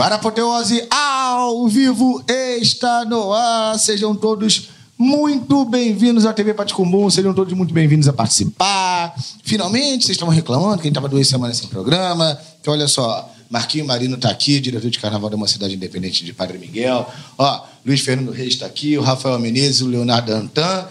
Barapoteose ao vivo está no ar. Sejam todos muito bem-vindos à TV Paticumbu. Sejam todos muito bem-vindos a participar. Finalmente, vocês estavam reclamando que a gente estava duas semanas sem programa. Então, olha só. Marquinho Marino está aqui, diretor de carnaval de uma cidade independente de Padre Miguel. Ó, Luiz Fernando Reis está aqui, o Rafael Menezes, o Leonardo Antan.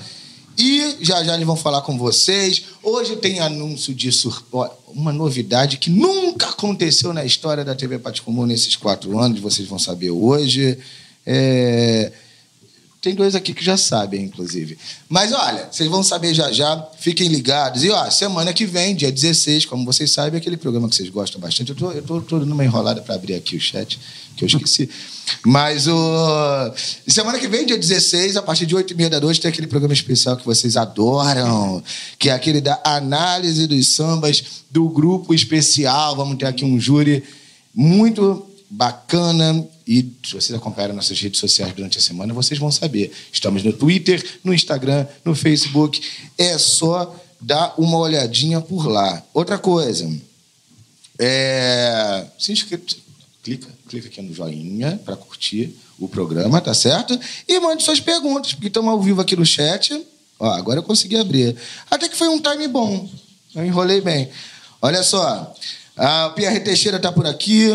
E já já eles vão falar com vocês. Hoje tem anúncio de sur... uma novidade que nunca aconteceu na história da TV Paticomum nesses quatro anos, vocês vão saber hoje. É... Tem dois aqui que já sabem, inclusive. Mas olha, vocês vão saber já já, fiquem ligados. E ó, semana que vem, dia 16, como vocês sabem, aquele programa que vocês gostam bastante. Eu tô, eu tô, tô numa enrolada para abrir aqui o chat, que eu esqueci. Mas o. Semana que vem, dia 16, a partir de 8 e meia da noite, tem aquele programa especial que vocês adoram, que é aquele da análise dos sambas do grupo especial. Vamos ter aqui um júri muito bacana. E se vocês acompanharem nossas redes sociais durante a semana, vocês vão saber. Estamos no Twitter, no Instagram, no Facebook. É só dar uma olhadinha por lá. Outra coisa. É... Se inscreve, clica, clica aqui no joinha para curtir o programa, tá certo? E mande suas perguntas, porque estamos ao vivo aqui no chat. Ó, agora eu consegui abrir. Até que foi um time bom. Eu enrolei bem. Olha só. A Pierre Teixeira está por aqui.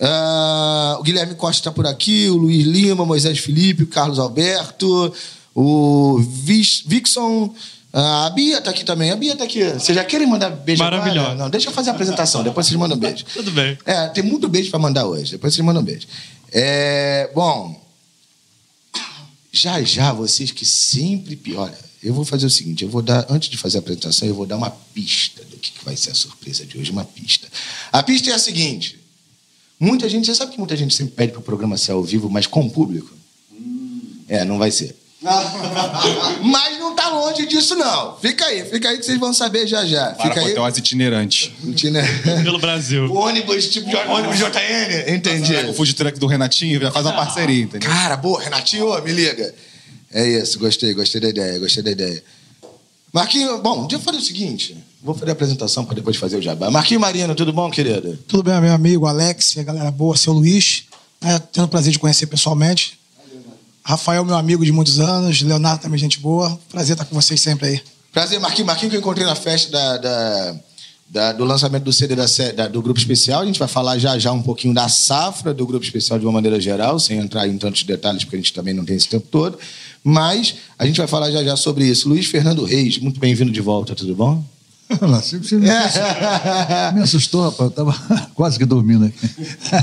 Uh, o Guilherme Costa está por aqui, o Luiz Lima, Moisés Felipe, o Carlos Alberto, o Vixon. Uh, a Bia está aqui também. A Bia está aqui. Vocês já querem mandar beijo Maravilhoso. agora? Não, deixa eu fazer a apresentação, depois vocês mandam beijo. Tudo bem. É, tem muito beijo para mandar hoje, depois vocês mandam beijo. É, bom, já já vocês que sempre. Olha, eu vou fazer o seguinte: eu vou dar, antes de fazer a apresentação, eu vou dar uma pista do que vai ser a surpresa de hoje. Uma pista. A pista é a seguinte. Muita gente, você sabe que muita gente sempre pede para o programa ser ao vivo, mas com o público? Hum. É, não vai ser. mas não está longe disso, não. Fica aí, fica aí que vocês vão saber já já. Para fica aí. hotéis itinerantes. Itinerante. Pelo Brasil. O ônibus, tipo de ônibus JN. Entendi. O food truck do Renatinho já faz uma parceria, entendeu? Cara, boa, Renatinho, me liga. É isso, gostei, gostei da ideia, gostei da ideia. Marquinho, bom, deixa eu fazer o seguinte. Vou fazer a apresentação para depois fazer o jabá. Marquinho Marino, tudo bom, querido? Tudo bem, meu amigo Alex, a galera boa, seu Luiz. É, tendo o prazer de conhecer pessoalmente. Rafael, meu amigo de muitos anos. Leonardo também, gente boa. Prazer estar com vocês sempre aí. Prazer, Marquinho. Marquinho que eu encontrei na festa da, da, da, do lançamento do CD da, do Grupo Especial. A gente vai falar já já um pouquinho da safra do Grupo Especial de uma maneira geral, sem entrar em tantos detalhes, porque a gente também não tem esse tempo todo. Mas a gente vai falar já já sobre isso. Luiz Fernando Reis, muito bem-vindo de volta, tudo bom? Olá, você, você me, assustou, me assustou, rapaz. Eu estava quase que dormindo aqui.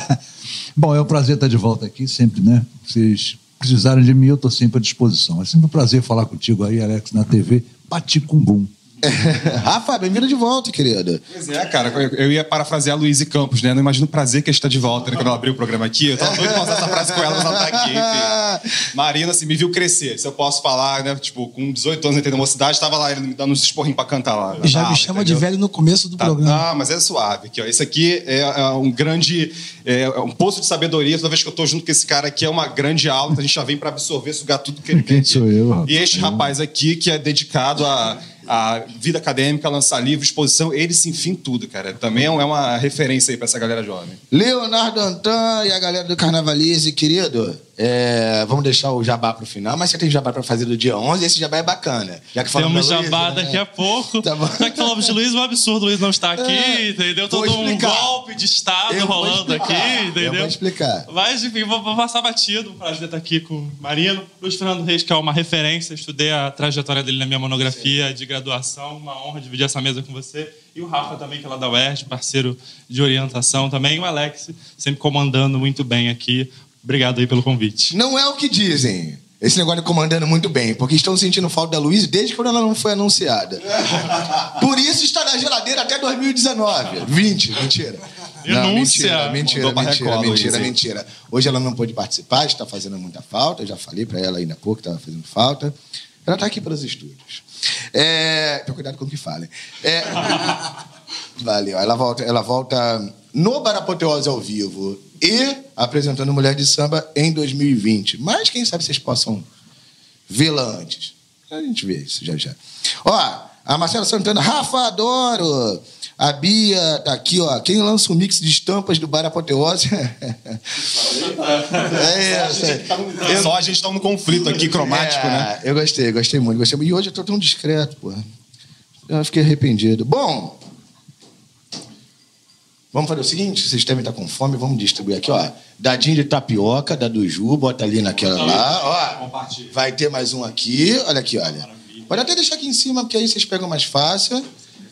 Bom, é um prazer estar de volta aqui, sempre, né? Vocês precisarem de mim, eu estou sempre à disposição. É sempre um prazer falar contigo aí, Alex, na TV. Bati com bum. Rafa, bem-vindo de volta, querida. Pois é, cara, eu ia parafrasear a Luiz Campos, né? Não imagino o prazer que está de volta, né? Quando ela abriu o programa aqui. Eu tava doido pra usar essa frase com ela, mas ela tá aqui, enfim. Marina, assim, me viu crescer. Se eu posso falar, né? Tipo, com 18 anos, entrei na mocidade, tava lá, ele me dando uns esporrinhos pra cantar lá. Já me chama entendeu? de velho no começo do tá, programa. Ah, mas é suave. Aqui, ó. Esse aqui é, é um grande... É, é um poço de sabedoria. Toda vez que eu tô junto com esse cara aqui, é uma grande aula. Então a gente já vem pra absorver, sugar tudo que ele Quem sou eu, rapaz? E este rapaz aqui, que é dedicado a a vida acadêmica, lançar livro, exposição, ele se enfim tudo, cara. Também é uma referência aí para essa galera jovem. Leonardo Antan e a galera do Carnavalize, querido. É, vamos deixar o jabá pro final, mas você tem jabá para fazer do dia 11 esse jabá é bacana. Já que Temos jabá né? daqui a pouco. Tá Já que falamos de Luiz, é um absurdo o Luiz não está aqui, é, entendeu? Todo um golpe de Estado eu rolando aqui, entendeu? Eu vou explicar. Mas, enfim, vou, vou passar batido. Um prazer estar aqui com o Marino. Luiz Fernando Reis, que é uma referência. Estudei a trajetória dele na minha monografia Sim. de graduação. Uma honra dividir essa mesa com você. E o Rafa também, que é lá da UERJ, parceiro de orientação também. E o Alex, sempre comandando muito bem aqui Obrigado aí pelo convite. Não é o que dizem. Esse negócio de comandando muito bem, porque estão sentindo falta da Luísa desde quando ela não foi anunciada. Por isso está na geladeira até 2019. 20, mentira. Não, mentira, mentira, mentira, mentira, mentira. Hoje ela não pôde participar, está fazendo muita falta. Eu já falei para ela ainda há pouco que estava fazendo falta. Ela está aqui pelos estúdios. É... Tenha cuidado com o que falem. É... Valeu. Ela volta, ela volta no Barapoteose ao vivo e apresentando Mulher de Samba em 2020. Mas quem sabe vocês possam vê-la antes. A gente vê isso já já. Ó, a Marcela Santana, Rafa, adoro! A Bia tá aqui, ó. Quem lança um mix de estampas do Bar Apoteose? é isso. é. Só a gente tá num conflito aqui cromático, É, né? Eu gostei, gostei muito, gostei muito. E hoje eu tô tão discreto, pô. Eu fiquei arrependido. Bom, vamos fazer o seguinte: vocês devem estar com fome, vamos distribuir aqui, ó. Dadinho de tapioca, da do Ju, bota ali naquela lá, ó. Vai ter mais um aqui, olha aqui, olha. Pode até deixar aqui em cima, porque aí vocês pegam mais fácil.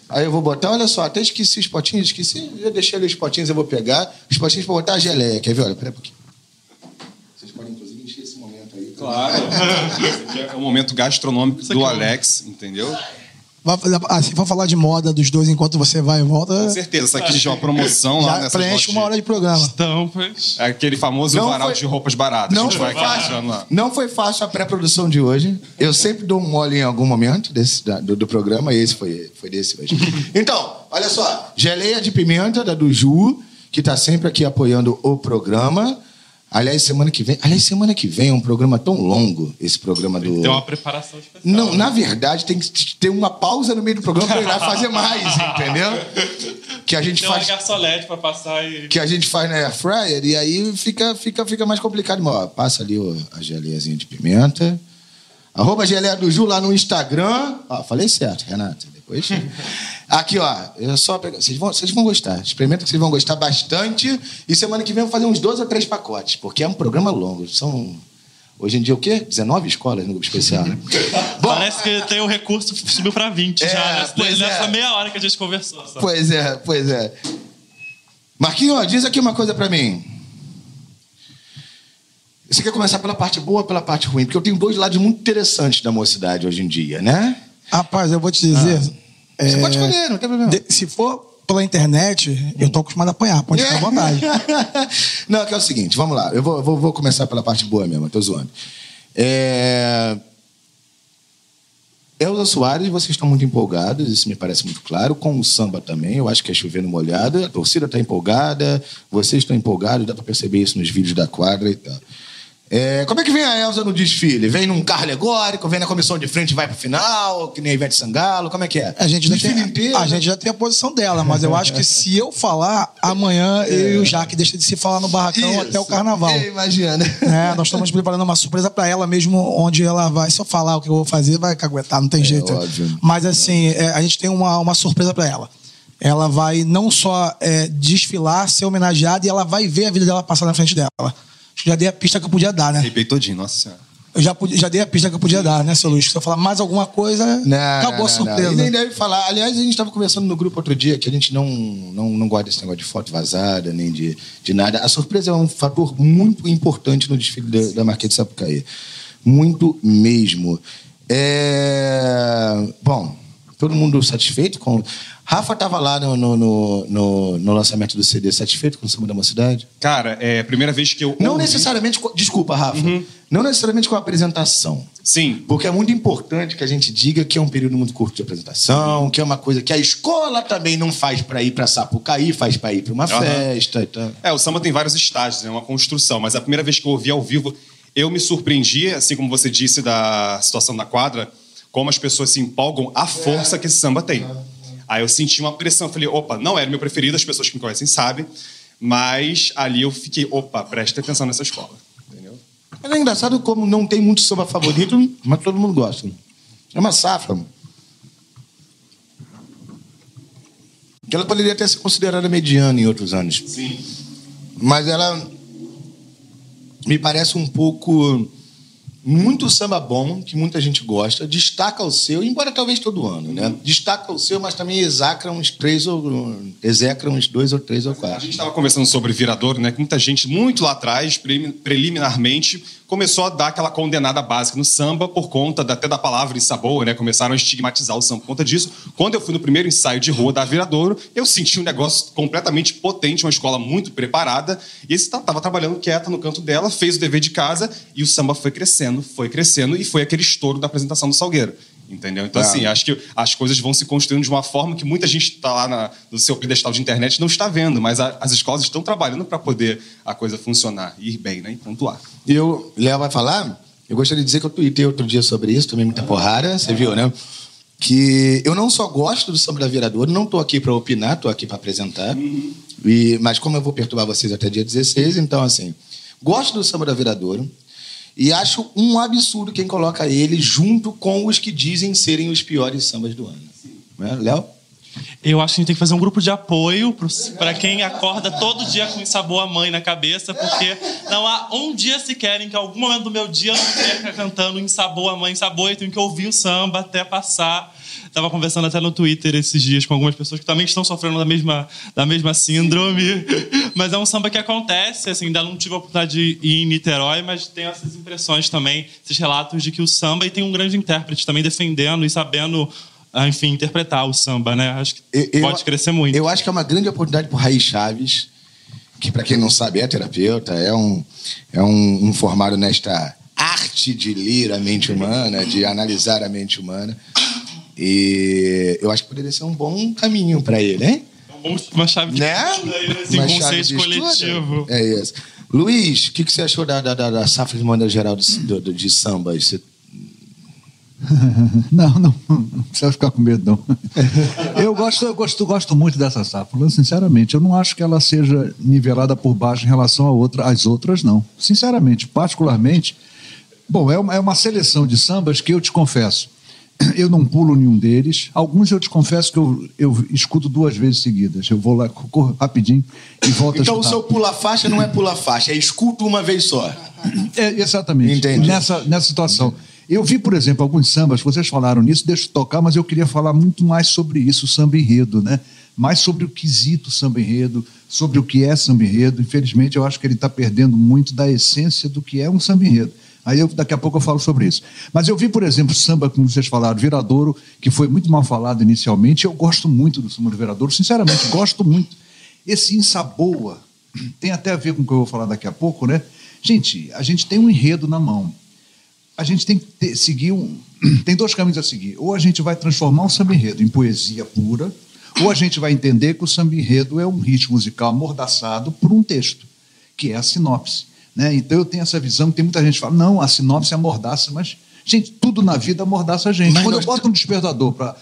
Aí eu vou botar, olha só, até esqueci os potinhos, esqueci, eu deixei ali os potinhos, eu vou pegar. Os potinhos pra botar a geleia, quer ver? Olha, pera um pouquinho. Vocês podem, inclusive, encher esse momento aí. Claro. É o momento gastronômico do Alex, entendeu? Vai- ah, Se for falar de moda dos dois enquanto você vai e volta, Com certeza. Isso aqui já é uma promoção lá já nessa preenche uma hora de programa. Estampas. É aquele famoso Não varal foi- de roupas baratas. Não a gente foi, vai fácil, não foi fácil a pré-produção de hoje. Eu sempre dou um mole em algum momento desse, da- do, do programa, e esse foi, foi desse hoje. Então, olha só. Geleia de pimenta da do Ju, que está sempre aqui apoiando o programa. Aliás, semana que vem. Aliás, semana que vem é um programa tão longo, esse programa do. Tem uma preparação especial. Não, na verdade, tem que ter uma pausa no meio do programa para ele fazer mais, entendeu? Que a gente Tem uma faz garçolete pra passar e. que a gente faz na air fryer e aí fica, fica, fica mais complicado. Mas, ó, passa ali a geleiazinha de pimenta. Arroba geleia do Ju lá no Instagram. Ó, falei certo, Renata. Depois. Aqui, ó. Eu só pegar. Vocês vão, vocês vão gostar. Experimenta que vocês vão gostar bastante. E semana que vem eu vou fazer uns 12 ou 3 pacotes, porque é um programa longo. São. Hoje em dia o quê? 19 escolas no grupo especial, né? Bom, Parece que tem o recurso subiu pra 20 É, já. Nessa, pois nessa é. meia hora que a gente conversou. Só. Pois é, pois é. Marquinhos, diz aqui uma coisa pra mim. Você quer começar pela parte boa ou pela parte ruim? Porque eu tenho dois lados muito interessantes da mocidade hoje em dia, né? Rapaz, eu vou te dizer. Você é, pode escolher, não tem problema. de- se for pela internet, eu tô acostumado a apanhar, pode ficar à vontade. não, que é o seguinte, vamos lá. Eu vou, vou, vou começar pela parte boa mesmo, eu tô zoando. É... Elza Soares, vocês estão muito empolgados, isso me parece muito claro. Com o samba também, eu acho que é chovendo molhado. A torcida está empolgada, vocês estão empolgados, dá para perceber isso nos vídeos da quadra e tal. É, como é que vem a Elza no desfile? Vem num carro alegórico, vem na comissão de frente e vai pro final, que nem a Ivete Sangalo, como é que é? A gente, já tem, inteiro. a gente já tem a posição dela, mas eu acho que se eu falar, amanhã eu e o Jaque deixa de se falar no barracão Isso. até o carnaval. É, imagina. É, nós estamos preparando uma surpresa para ela mesmo, onde ela vai. Se eu falar o que eu vou fazer, vai caguetar, não tem jeito. É, óbvio. Mas assim, é, a gente tem uma, uma surpresa para ela. Ela vai não só é, desfilar, ser homenageada, e ela vai ver a vida dela passar na frente dela. Acho que já dei a pista que eu podia dar, né? Arrepiei todinho, nossa senhora. Eu já, podia- já dei a pista que eu podia dar, né, seu Luiz? Se eu falar mais alguma coisa, Não, acabou não, a surpresa. Não. E nem deve falar. Aliás, a gente estava conversando no grupo outro dia que a gente não, não, não gosta desse negócio de foto vazada, nem de, de nada. A surpresa é um fator muito importante no desfile da, da Marquês de Sapucaí. Muito mesmo. É... Bom, todo mundo satisfeito com. Rafa estava lá no, no, no, no- lançamento do CD, satisfeito com o Samba da Mocidade? Cara, é a primeira vez que eu. Não ouvi- necessariamente. Desculpa, Rafa. Uhum. Não necessariamente com a apresentação. Sim. Porque é muito importante que a gente diga que é um período muito curto de apresentação, que é uma coisa que a escola também não faz para ir para Sapucaí, faz para ir para uma Aham. festa e tal. É, o samba tem vários estágios, é uma construção, mas a primeira vez que eu ouvi ao vivo, eu me surpreendi, assim como você disse da situação da quadra, como as pessoas se empolgam à força que esse samba tem. Aí eu senti uma pressão, eu falei, opa, não era meu preferido, as pessoas que me conhecem sabem, mas ali eu fiquei, opa, preste atenção nessa escola. Entendeu? Mas é engraçado como não tem muito samba favorito, mas todo mundo gosta. É uma safra. Que ela poderia até ser considerada mediana em outros anos. Sim. Mas ela me parece um pouco muito samba bom, que muita gente gosta, destaca o seu, embora talvez todo ano, né? Destaca o seu, mas também execra uns três ou execra uns dois ou três ou A quatro. gente estava conversando sobre Viradouro, né? Que muita gente, muito lá atrás, prelimi- preliminarmente, começou a dar aquela condenada básica no samba por conta da- até da palavra e sabor, né? Começaram a estigmatizar o samba por conta disso. Quando eu fui no primeiro ensaio de rua da Viradouro, eu senti um negócio completamente potente, uma escola muito preparada, e esse estava trabalhando quieta no canto dela, fez o dever de casa, e o samba foi crescendo, foi crescendo, e foi aquele estouro da apresentação do Salgueiro. Entendeu? Então, Ah. assim, acho que as coisas vão se construindo de uma forma que muita gente está lá na- no seu pedestal de internet não está vendo, mas a- as escolas estão trabalhando para poder a coisa funcionar, ir bem, né? E pontuar. Eu, Léo vai falar, eu gostaria de dizer que eu tuitei outro dia sobre isso, tomei muita porrada, você viu, né? que eu não só gosto do samba da Viradouro, não estou aqui para opinar, estou aqui para apresentar. E, mas como eu vou perturbar vocês até dia 16, então assim, gosto do samba da Viradouro e acho um absurdo quem coloca ele junto com os que dizem serem os piores sambas do ano. Né? Léo? Eu acho que a gente tem que fazer um grupo de apoio para quem acorda todo dia com sabor a mãe na cabeça, porque não há um dia sequer em que algum momento do meu dia eu não esteja cantando em sabor a mãe, sabor, e tenho que ouvir o samba até passar. Estava conversando até no Twitter esses dias com algumas pessoas que também estão sofrendo da mesma, da mesma síndrome. Mas é um samba que acontece, assim, ainda não tive a oportunidade de ir em Niterói, mas tenho essas impressões também, esses relatos de que o samba e tem um grande intérprete também defendendo e sabendo enfim, interpretar o samba, né? Acho que eu, pode crescer muito. Eu acho que é uma grande oportunidade para o Raí Chaves, que, para quem não sabe, é terapeuta, é um, é um, um formado nesta arte de ler a mente humana, de analisar a mente humana. E eu acho que poderia ser um bom caminho para ele, hein? Uma chave de né? esse uma conceito coletivo. É isso. Luiz, o que, que você achou da, da, da, safra de maneira geral de, de, de samba? Você não, não, não precisa ficar com medo, não. Eu gosto, eu gosto, gosto muito dessa safra, sinceramente. Eu não acho que ela seja nivelada por baixo em relação a outra, às outras, não. Sinceramente, particularmente. Bom, é uma, é uma seleção de sambas que eu te confesso. Eu não pulo nenhum deles. Alguns eu te confesso que eu, eu escuto duas vezes seguidas. Eu vou lá, corro rapidinho e volto então, a escutar. Então o seu pula-faixa não é pula-faixa, é escuto uma vez só. É, exatamente. Entendi. Nessa, nessa situação. Entendi. Eu vi, por exemplo, alguns sambas, vocês falaram nisso, deixa eu tocar, mas eu queria falar muito mais sobre isso, o samba enredo, né? Mais sobre o quesito samba enredo, sobre o que é samba enredo. Infelizmente, eu acho que ele está perdendo muito da essência do que é um samba enredo. Aí eu, daqui a pouco eu falo sobre isso. Mas eu vi, por exemplo, samba, como vocês falaram, Viradouro, que foi muito mal falado inicialmente. Eu gosto muito do samba do Viradouro, sinceramente, gosto muito. Esse insaboa tem até a ver com o que eu vou falar daqui a pouco, né? Gente, a gente tem um enredo na mão a gente tem que ter, seguir um. Tem dois caminhos a seguir. Ou a gente vai transformar o samba enredo em poesia pura, ou a gente vai entender que o samba enredo é um ritmo musical amordaçado por um texto, que é a sinopse. Né? Então eu tenho essa visão, tem muita gente que fala, não, a sinopse é amordaça, mas, gente, tudo na vida amordaça a gente. Mas Quando eu boto um despertador para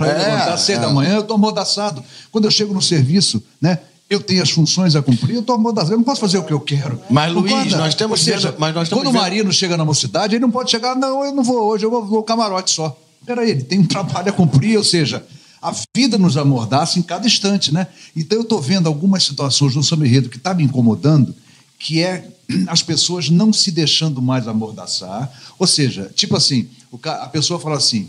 é, levantar cedo é. da manhã, eu estou amordaçado. Quando eu chego no serviço, né? eu tenho as funções a cumprir, eu estou amordaçado, eu não posso fazer o que eu quero. Mas, Luiz, nós temos Ou seja, mas nós quando o Marino chega na mocidade, ele não pode chegar, não, eu não vou hoje, eu vou, vou camarote só. Peraí, ele tem um trabalho a cumprir, ou seja, a vida nos amordaça em cada instante, né? Então eu estou vendo algumas situações no samba enredo que está me incomodando, que é as pessoas não se deixando mais amordaçar, ou seja, tipo assim, a pessoa fala assim,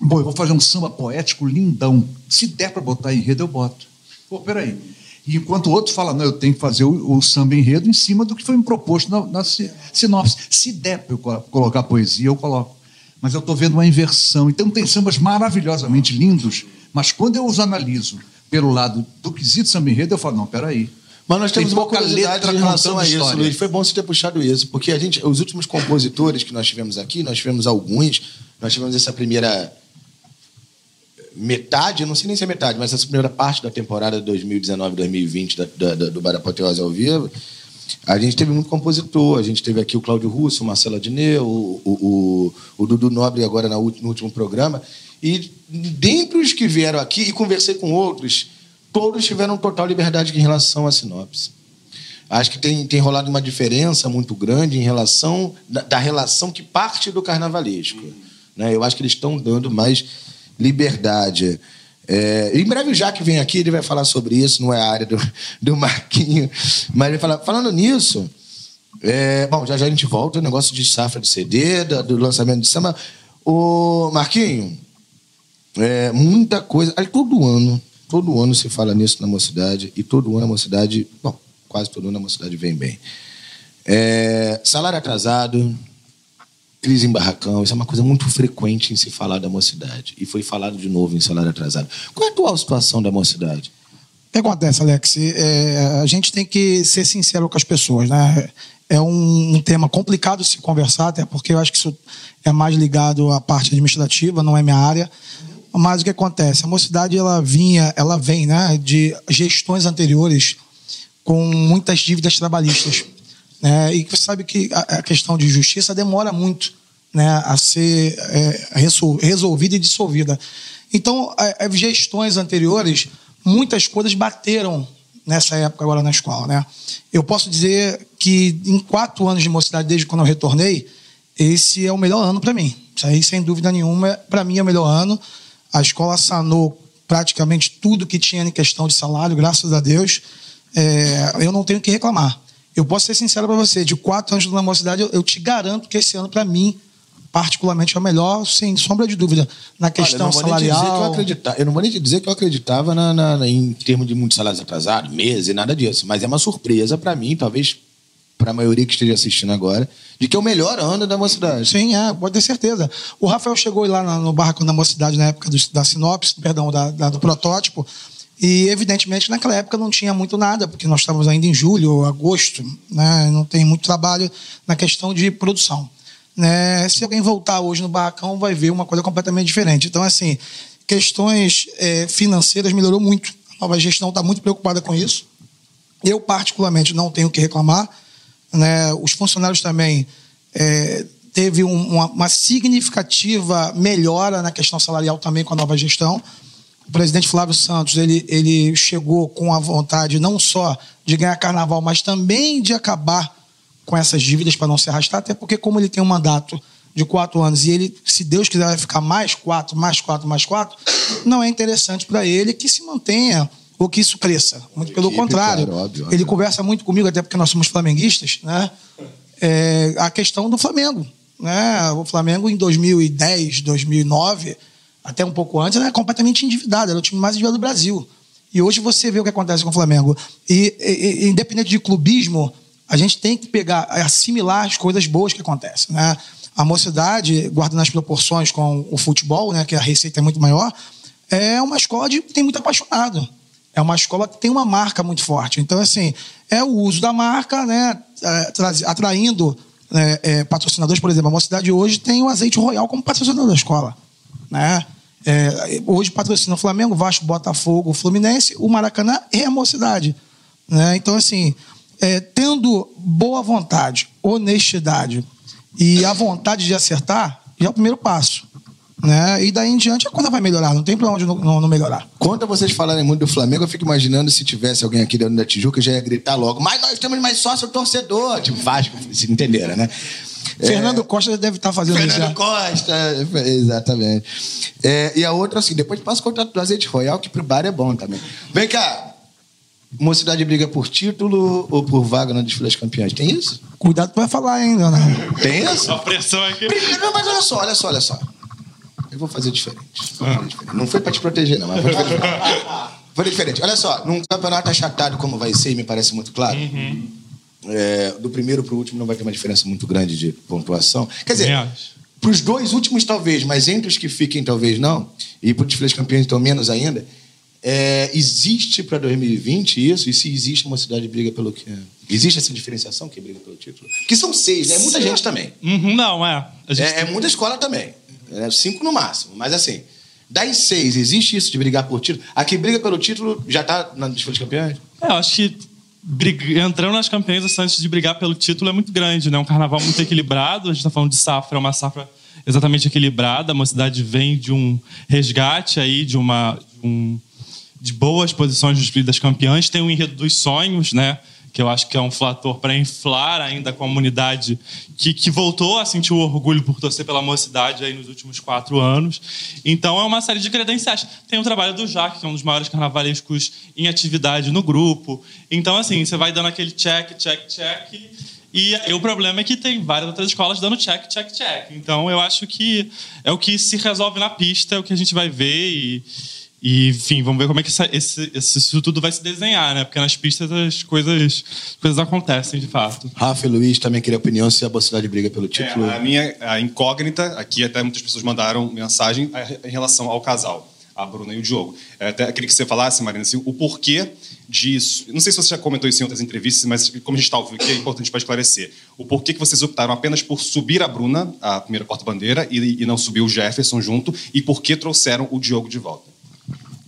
bom, eu vou fazer um samba poético lindão, se der para botar enredo, eu boto. Pô, peraí. E enquanto o outro fala, não, eu tenho que fazer o, o samba enredo em cima do que foi me proposto na, na sinopse. Se der para eu colocar poesia, eu coloco. Mas eu estou vendo uma inversão. Então tem sambas maravilhosamente lindos, mas quando eu os analiso pelo lado do quesito samba enredo, eu falo, não, peraí. Mas nós temos uma curiosidade em relação a isso, Luiz. Foi bom você ter puxado isso, porque a gente, os últimos compositores que nós tivemos aqui, nós tivemos alguns, nós tivemos essa primeira metade, não sei nem se é metade, mas essa primeira parte da temporada 2019-2020 da, da, do Barapoteose ao vivo, a gente teve muito compositor. A gente teve aqui o Cláudio Russo, o Marcelo Adneu, o, o, o, Dudu Nobre agora no último programa. E dentre os que vieram aqui, e conversei com outros, todos tiveram total liberdade em relação à sinopse. Acho que tem, tem rolado uma diferença muito grande em relação da, da relação que parte do carnavalesco. Né? Eu acho que eles estão dando mais liberdade. É, em breve o Jaque vem aqui, ele vai falar sobre isso, não é a área do, do Marquinho, mas ele fala, falando nisso, é, bom, já já a gente volta, o negócio de safra de CD, do, do lançamento de samba. O Marquinho, é, muita coisa, aí todo ano, todo ano se fala nisso na mocidade, e todo ano a mocidade, bom, quase todo ano a mocidade vem bem. É, salário atrasado, crise em barracão, isso é uma coisa muito frequente em se falar da mocidade. E foi falado de novo em salário atrasado. Qual é a atual situação da mocidade? O que acontece, Alex? É, a gente tem que ser sincero com as pessoas, né? É um, um, tema complicado de se conversar, até porque eu acho que isso é mais ligado à parte administrativa, não é minha área. Mas o que acontece? A mocidade ela vinha, ela vem, né, de gestões anteriores com muitas dívidas trabalhistas. É, e você sabe que a, questão de justiça demora muito. né, a ser é, resolvida e dissolvida. Então, as gestões anteriores, muitas coisas bateram nessa época agora na escola, né? Eu posso dizer que em quatro anos de mocidade, desde quando eu retornei, esse é o melhor ano para mim. Isso aí, sem dúvida nenhuma, para mim é o melhor ano. A escola sanou praticamente tudo que tinha em questão de salário, graças a Deus. É, eu não tenho que reclamar. Eu posso ser sincero para você, de quatro anos na mocidade, eu, eu te garanto que esse ano, para mim, particularmente, é o melhor, sem sombra de dúvida, na questão Olha, salarial. Eu, eu, não vou nem te dizer que eu acreditava na, na, em termos de muitos salários atrasados, meses nada disso. Mas é uma surpresa para mim, talvez para a maioria que esteja assistindo agora, de que é o melhor ano da mocidade. Sim, é, pode ter certeza. O Rafael chegou lá no barraco da mocidade na época do, da sinopse, perdão, da, da, do protótipo, e evidentemente naquela época não tinha muito nada, porque nós estávamos ainda em julho, agosto, né? não tem muito trabalho na questão de produção. Né? Se alguém voltar hoje no barracão, vai ver uma coisa completamente diferente. Então, assim, questões é, financeiras melhorou muito. A nova gestão está muito preocupada com isso. Eu, particularmente, não tenho o que reclamar né? Os funcionários também é, teve um, uma, uma, significativa melhora na questão salarial também com a nova gestão. O presidente Flávio Santos ele, ele chegou com a vontade não só de ganhar carnaval, mas também de acabar com essas dívidas para não se arrastar, até porque como ele tem um mandato de quatro anos e ele, se Deus quiser, vai ficar mais quatro, mais quatro, mais quatro, não é interessante para ele que se mantenha ou que isso cresça. Muito pelo Equipe, contrário. Claro, óbvio, ele conversa muito comigo, até porque nós somos flamenguistas, né? É, a questão do Flamengo. Né? O Flamengo em 2010, 2009, até um pouco antes, era completamente endividado, era o time mais endividado do Brasil. E hoje você vê o que acontece com o Flamengo. E, e, independente de clubismo, a gente tem que pegar, assimilar as coisas boas que acontecem. Né? A mocidade, guardando as proporções com o futebol, né, que a receita é muito maior, é uma escola de tem muito apaixonado. É uma escola que tem uma marca muito forte. Então, assim, é o uso da marca, né, é, atraindo é, é, patrocinadores. Por exemplo, a Mocidade hoje tem o Azeite Royal como patrocinador da escola. Né? É, hoje patrocina o Flamengo, Vasco, Botafogo, Fluminense, o Maracanã e a Mocidade. Né? Então, assim, é, tendo boa vontade, honestidade e a vontade de acertar, já é o primeiro passo. Né? E daí em diante a coisa vai melhorar, não tem pra onde não, não, não, melhorar. Quando vocês falarem muito do Flamengo, eu fico imaginando se tivesse alguém aqui dentro da Tijuca, já ia gritar logo, mas nós temos mais sócio torcedor, tipo Vasco, se entenderam, né? Fernando é... Costa deve estar fazendo Fernando isso. Fernando Costa, exatamente. É, e a outra, assim, depois passa o contato do azeite royal, que pro bar é bom também. Vem cá, Mocidade briga por título ou por vaga na desfile das campeãs? Tem isso? Cuidado pra falar ainda, né? Tem isso? A pressão aqui. Não, mas olha só, olha só, olha só. Eu vou fazer diferente. Vou fazer diferente. Não foi para te proteger, não, mas vou fazer diferente. Vou diferente. Olha só, num campeonato achatado como vai ser, me parece muito claro, uhum. é, do primeiro para o último não vai ter uma diferença muito grande de pontuação. Quer dizer, para os dois últimos talvez, mas entre os que fiquem talvez não, e para os desfiles campeões então menos ainda, é, existe para 2020 isso? E se existe uma cidade que briga pelo quê? Existe essa diferenciação que briga pelo título? Que são seis, né? É muita gente também. Uhum, não, é. É, é muita escola também. É cinco no máximo. Mas assim, das seis, existe isso de brigar por título? A que briga pelo título já está na disputa de campeões? É, eu acho que entrando nas campeãs antes de brigar pelo título é muito grande, né? Um carnaval muito equilibrado. A gente está falando de safra, é uma safra exatamente equilibrada. A mocidade vem de um resgate aí, de uma. De, um, de boas posições das campeãs. Tem o enredo dos sonhos, né? Que eu acho que é um fator para inflar ainda a comunidade que, que voltou a sentir o orgulho por torcer pela mocidade aí nos últimos quatro anos. Então é uma série de credenciais. Tem o trabalho do Jaque, que é um dos maiores carnavalescos em atividade no grupo. Então, assim, você vai dando aquele check, check, check. E o problema é que tem várias outras escolas dando check, check, check. Então eu acho que é o que se resolve na pista, é o que a gente vai ver e e, enfim, vamos ver como é que essa, esse, isso tudo vai se desenhar, né? Porque nas pistas as coisas, as coisas acontecem, de fato. Rafa e Luiz também queria opinião se a Bocidade briga pelo título. É, a minha a incógnita, aqui até muitas pessoas mandaram mensagem em relação ao casal, a Bruna e o Diogo. É, até queria que você falasse, Marina, assim, o porquê disso. Não sei se você já comentou isso em outras entrevistas, mas como a gente está ouvindo aqui, é importante para esclarecer. O porquê que vocês optaram apenas por subir a Bruna, a primeira porta-bandeira, e, e não subir o Jefferson junto, e por que trouxeram o Diogo de volta?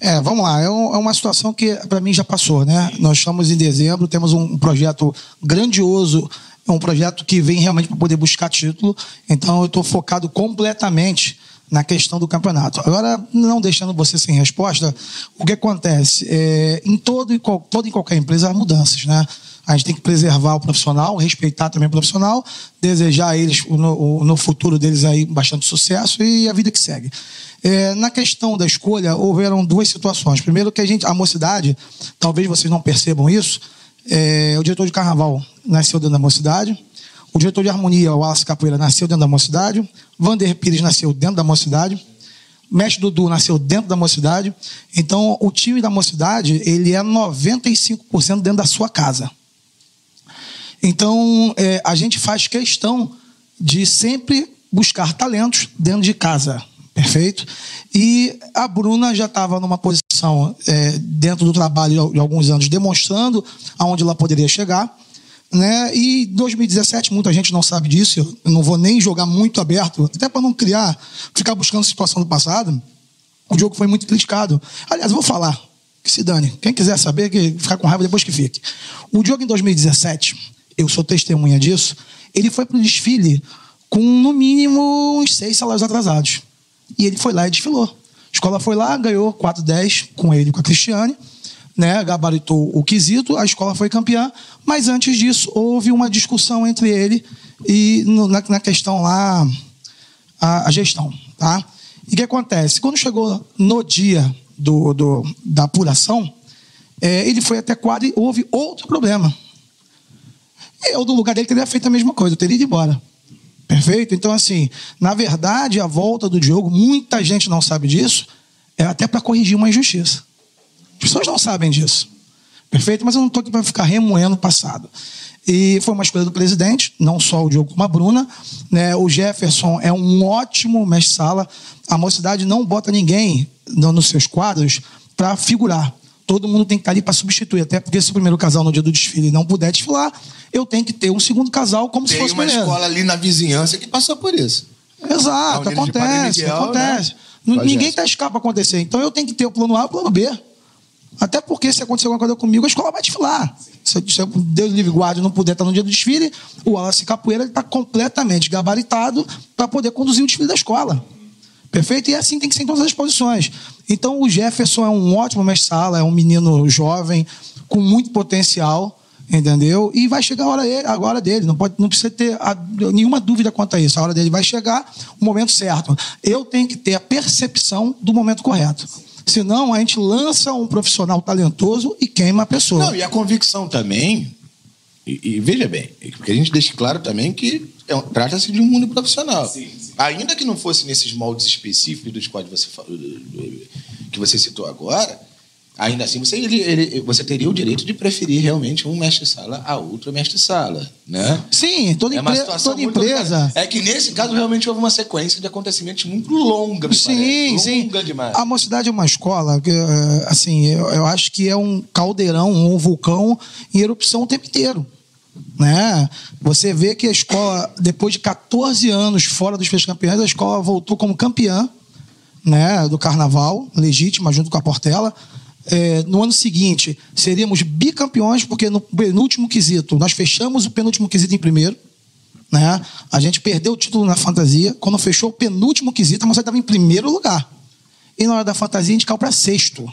É, vamos lá. É, é uma situação que para mim já passou, né? Nós estamos em dezembro, temos um projeto grandioso É um projeto que vem realmente para poder buscar título. Então, eu estou focado completamente na questão do campeonato. Agora, não deixando você sem resposta, o que acontece? É, em todo e, qual, toda e qualquer empresa há mudanças, né? A gente tem que preservar o profissional, respeitar também o profissional, desejar a eles, no, no futuro deles aí, bastante sucesso e a vida que segue. É, na questão da escolha, houveram duas situações. Primeiro, que a gente, a mocidade, talvez vocês não percebam isso, é, o diretor de carnaval nasceu dentro da mocidade, o diretor de harmonia, o Wallace Capoeira, nasceu dentro da mocidade, Vander Pires nasceu dentro da mocidade, Mestre Dudu nasceu dentro da mocidade. Então, o time da mocidade, ele é 95% dentro da sua casa. Então, é, a gente faz questão de sempre buscar talentos dentro de casa. Perfeito? E a Bruna já estava numa posição é, dentro do trabalho de alguns anos, demonstrando aonde ela poderia chegar. Né? E 2017, muita gente não sabe disso, eu não vou nem jogar muito aberto, até para não criar, ficar buscando situação do passado. O jogo foi muito criticado. Aliás, vou falar, que se dane. Quem quiser saber, que ficar com raiva depois que fique. O jogo em 2017, eu sou testemunha disso, ele foi para o desfile com no mínimo uns seis salários atrasados. E ele foi lá e desfilou. A escola foi lá, ganhou 4-10 com ele com a Cristiane, né, gabaritou o quesito, a escola foi campeã, mas antes disso houve uma discussão entre ele e no, na, na, questão lá, a, a, gestão. Tá? E o que acontece? Quando chegou no dia do, do da apuração, é, ele foi até quadro e houve outro problema. Eu, no lugar dele, teria feito a mesma coisa, eu teria ido embora. Perfeito? Então, assim, na verdade, a volta do Diogo, muita gente não sabe disso, é até para corrigir uma injustiça. As pessoas não sabem disso. Perfeito? Mas eu não estou aqui para ficar remoendo o passado. E foi uma escolha do presidente, não só o Diogo como a Bruna. Né? O Jefferson é um ótimo mestre-sala. A mocidade não bota ninguém nos seus quadros para figurar todo mundo tem que estar ali para substituir. Até porque se o primeiro casal no dia do desfile não puder desfilar, eu tenho que ter um segundo casal como tem se fosse uma escola ali na vizinhança que passou por isso. Exato, acontece, Miguel, acontece. Né? Ninguém está escapa para acontecer. Então eu tenho que ter o plano A e o plano B. Até porque se acontecer alguma coisa comigo, a escola vai desfilar. Se, se Deus livre guarde não puder estar no dia do desfile, o Wallace Capoeira está completamente gabaritado para poder conduzir o desfile da escola. Perfeito? E assim tem que ser em todas as posições. Então o Jefferson é um ótimo mestre-sala, é um menino jovem, com muito potencial, entendeu? E vai chegar a hora, a hora dele, não, pode, não precisa ter a, nenhuma dúvida quanto a isso. A hora dele vai chegar, o momento certo. Eu tenho que ter a percepção do momento correto. Senão a gente lança um profissional talentoso e queima a pessoa. Não, e a convicção também, e, e veja bem, porque a gente deixa claro também que é, trata-se de um mundo profissional. Sim, sim. Ainda que não fosse nesses moldes específicos dos quais você que você citou agora, ainda assim você, ele, ele, você teria o direito de preferir realmente um mestre-sala a outro mestre-sala, né? Sim, toda, é empre toda empresa. É que nesse caso realmente houve uma sequência de acontecimentos muito longa, sim, parece. sim. Longa demais. A mocidade é uma escola eh, assim, eu, eu acho que é um caldeirão, um vulcão em erupção o tempo inteiro. Né? Você vê que a escola, depois de 14 anos fora dos feitos campeões, a escola voltou como campeã né, do carnaval, legítima, junto com a Portela. É, no ano seguinte, seríamos bicampeões, porque no penúltimo quesito, nós fechamos o penúltimo quesito em primeiro. Né? A gente perdeu o título na fantasia. Quando fechou o penúltimo quesito, a moça estava em primeiro lugar. E na hora da fantasia, a gente caiu para sexto.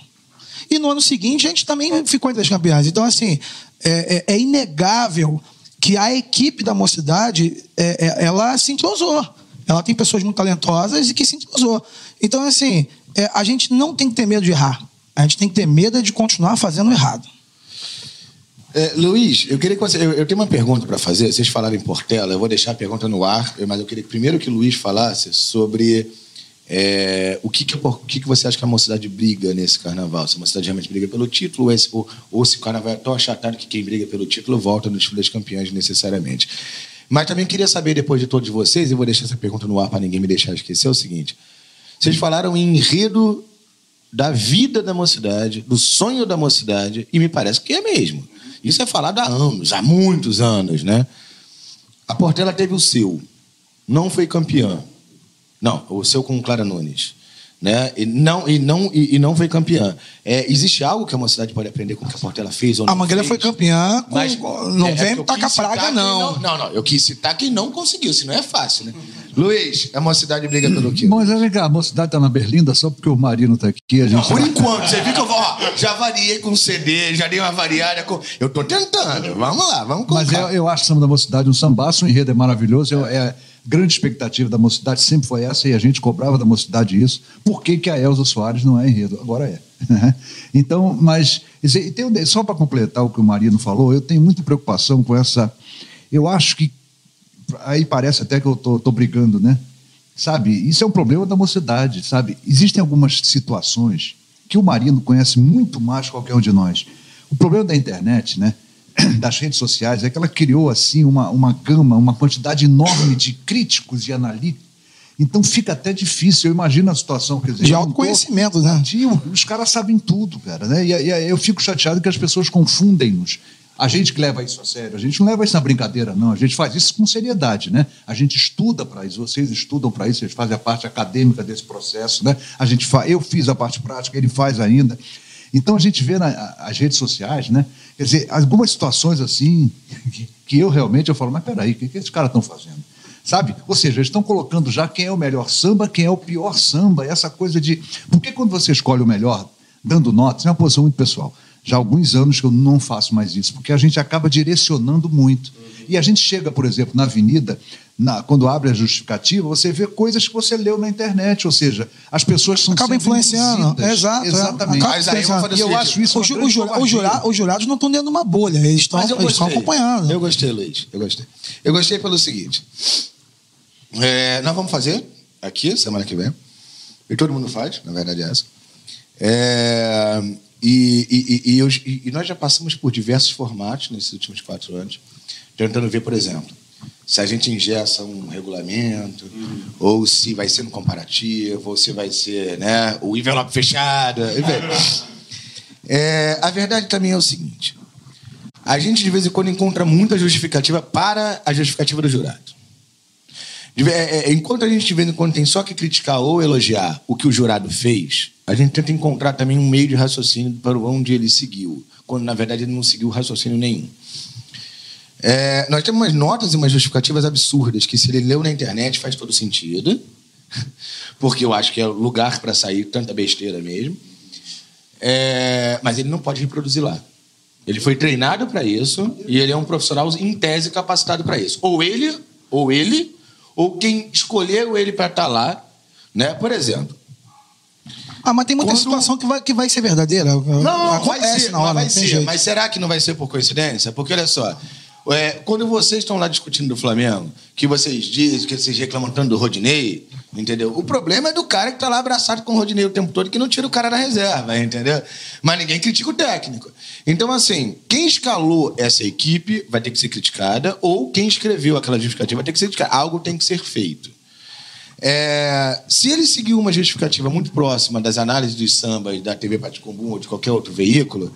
E no ano seguinte, a gente também ficou entre as campeãs. Então, assim, é, é, é inegável que a equipe da mocidade é, é, ela se entrosou. Ela tem pessoas muito talentosas e que se entrosou. Então, assim, é, a gente não tem que ter medo de errar. A gente tem que ter medo de continuar fazendo errado. É, Luiz, eu queria que você. Eu, eu tenho uma pergunta para fazer. Vocês falaram em Portela, eu vou deixar a pergunta no ar, mas eu queria primeiro que o Luiz falasse sobre é, o, que, que, o que, que você acha que a mocidade briga nesse carnaval? Se a mocidade realmente briga pelo título, ou, ou, ou se o carnaval é tão achatado que quem briga pelo título volta no desfile das campeãs necessariamente. Mas também queria saber, depois de todos vocês, e vou deixar essa pergunta no ar para ninguém me deixar esquecer, é o seguinte. Vocês falaram em enredo da vida da mocidade, do sonho da mocidade, e me parece que é mesmo. Isso é falado há anos, há muitos anos, né? A Portela teve o seu, não foi campeã. Não, o seu com Clara Nunes. né? E não, e não, e, e não foi campeã. É, existe algo que a mocidade pode aprender com o que a Portela fez ou não A Mangueira fez? foi campeã, com, Mas não é, é vem eu tacar praga, quem não. Não, não, eu quis citar quem não conseguiu, senão é fácil, né? Luiz, a mocidade briga pelo quê? Mas vem cá, a mocidade tá na Berlinda só porque o Marino tá aqui. A gente Por enquanto, você viu que eu vou, ó, já variei com CD, já dei uma variada com. Eu tô tentando. Vamos lá, vamos Mas colocar. eu, eu acho o Samba da Mocidade um sambaço, o enredo é maravilhoso. eu- é, grande expectativa da Mocidade sempre foi essa, e a gente cobrava da Mocidade isso. Por que, que a Elza Soares não é enredo? Agora é. então, mas, só para completar o que o Marino falou, eu tenho muita preocupação com essa. Eu acho que. Aí parece até que eu tô, tô brigando, né? Sabe, isso é um problema da mocidade, sabe? Existem algumas situações que o Marino conhece muito mais que qualquer um de nós. O problema da internet, né? das redes sociais, é que ela criou assim uma, uma gama, uma quantidade enorme de críticos e analíticos. Então fica até difícil. Eu imagino a situação. Quer dizer, De autoconhecimento, né? Tio, os caras sabem tudo, cara. Né? E, e eu fico chateado que as pessoas confundem-nos. A gente que leva isso a sério, a gente não leva isso na brincadeira, não. A gente faz isso com seriedade, né? A gente estuda para isso, vocês estudam para isso, vocês fazem a parte acadêmica desse processo, né? A gente fa... Eu fiz a parte prática, ele faz ainda. Então a gente vê nas as redes sociais, né? Quer dizer, algumas situações assim que, que eu realmente eu falo, mas peraí, o que, que esses caras estão fazendo? Sabe? Ou seja, eles estão colocando já quem é o melhor samba, quem é o pior samba, essa coisa de. Porque quando você escolhe o melhor, dando notas, é uma posição muito pessoal. Já há alguns anos que eu não faço mais isso, porque a gente acaba direcionando muito. E a gente chega, por exemplo, na avenida, na- quando abre a justificativa, você vê coisas que você leu na internet, ou seja, as pessoas são Acaba influenciando. É, exato. é. Exatamente. Mas aí eu vou fazer E eu acho isso Os, ju- jura- os jurados não estão dentro de uma bolha, eles estão acompanhando. Eu gostei, Luiz. Eu gostei. Eu gostei pelo seguinte. É, nós vamos fazer aqui, semana que vem. E todo mundo faz, na verdade é essa. É, e, e- e- eu- e- nós já passamos por diversos formatos nesses últimos quatro anos, tentando ver, por exemplo, se a gente ingessa um regulamento, ou se vai ser no comparativo, ou se vai ser né, o envelope fechado. É, a verdade também é o seguinte: a gente de vez em quando encontra muita justificativa para a justificativa do jurado. É, é, enquanto a gente em quando tem só que criticar ou elogiar o que o jurado fez, a gente tenta encontrar também um meio de raciocínio para onde ele seguiu, quando na verdade ele não seguiu raciocínio nenhum. É, nós temos umas notas e umas justificativas absurdas que se ele leu na internet faz todo sentido, porque eu acho que é lugar para sair tanta besteira mesmo. É, mas ele não pode reproduzir lá. Ele foi treinado para isso e ele é um profissional em tese capacitado para isso. Ou ele, ou ele, ou quem escolheu ele para estar lá, né? Por exemplo, Ah, mas tem muita Quando- situação que vai, que vai ser verdadeira. não, vai Acontece ser, na hora, vai ser. jeito. Mas será que não vai ser por coincidência? Porque olha só, é, quando vocês estão lá discutindo do Flamengo, que vocês dizem, que vocês reclamam tanto do Rodinei, entendeu? O problema é do cara que tá lá abraçado com o Rodinei o tempo todo, que não tira o cara da reserva, entendeu? Mas ninguém critica o técnico. Então, assim, quem escalou essa equipe vai ter que ser criticada, ou quem escreveu aquela justificativa vai ter que ser criticado. Algo tem que ser feito. É, se ele seguiu uma justificativa muito próxima das análises dos sambas da TV Paticumbum ou de qualquer outro veículo,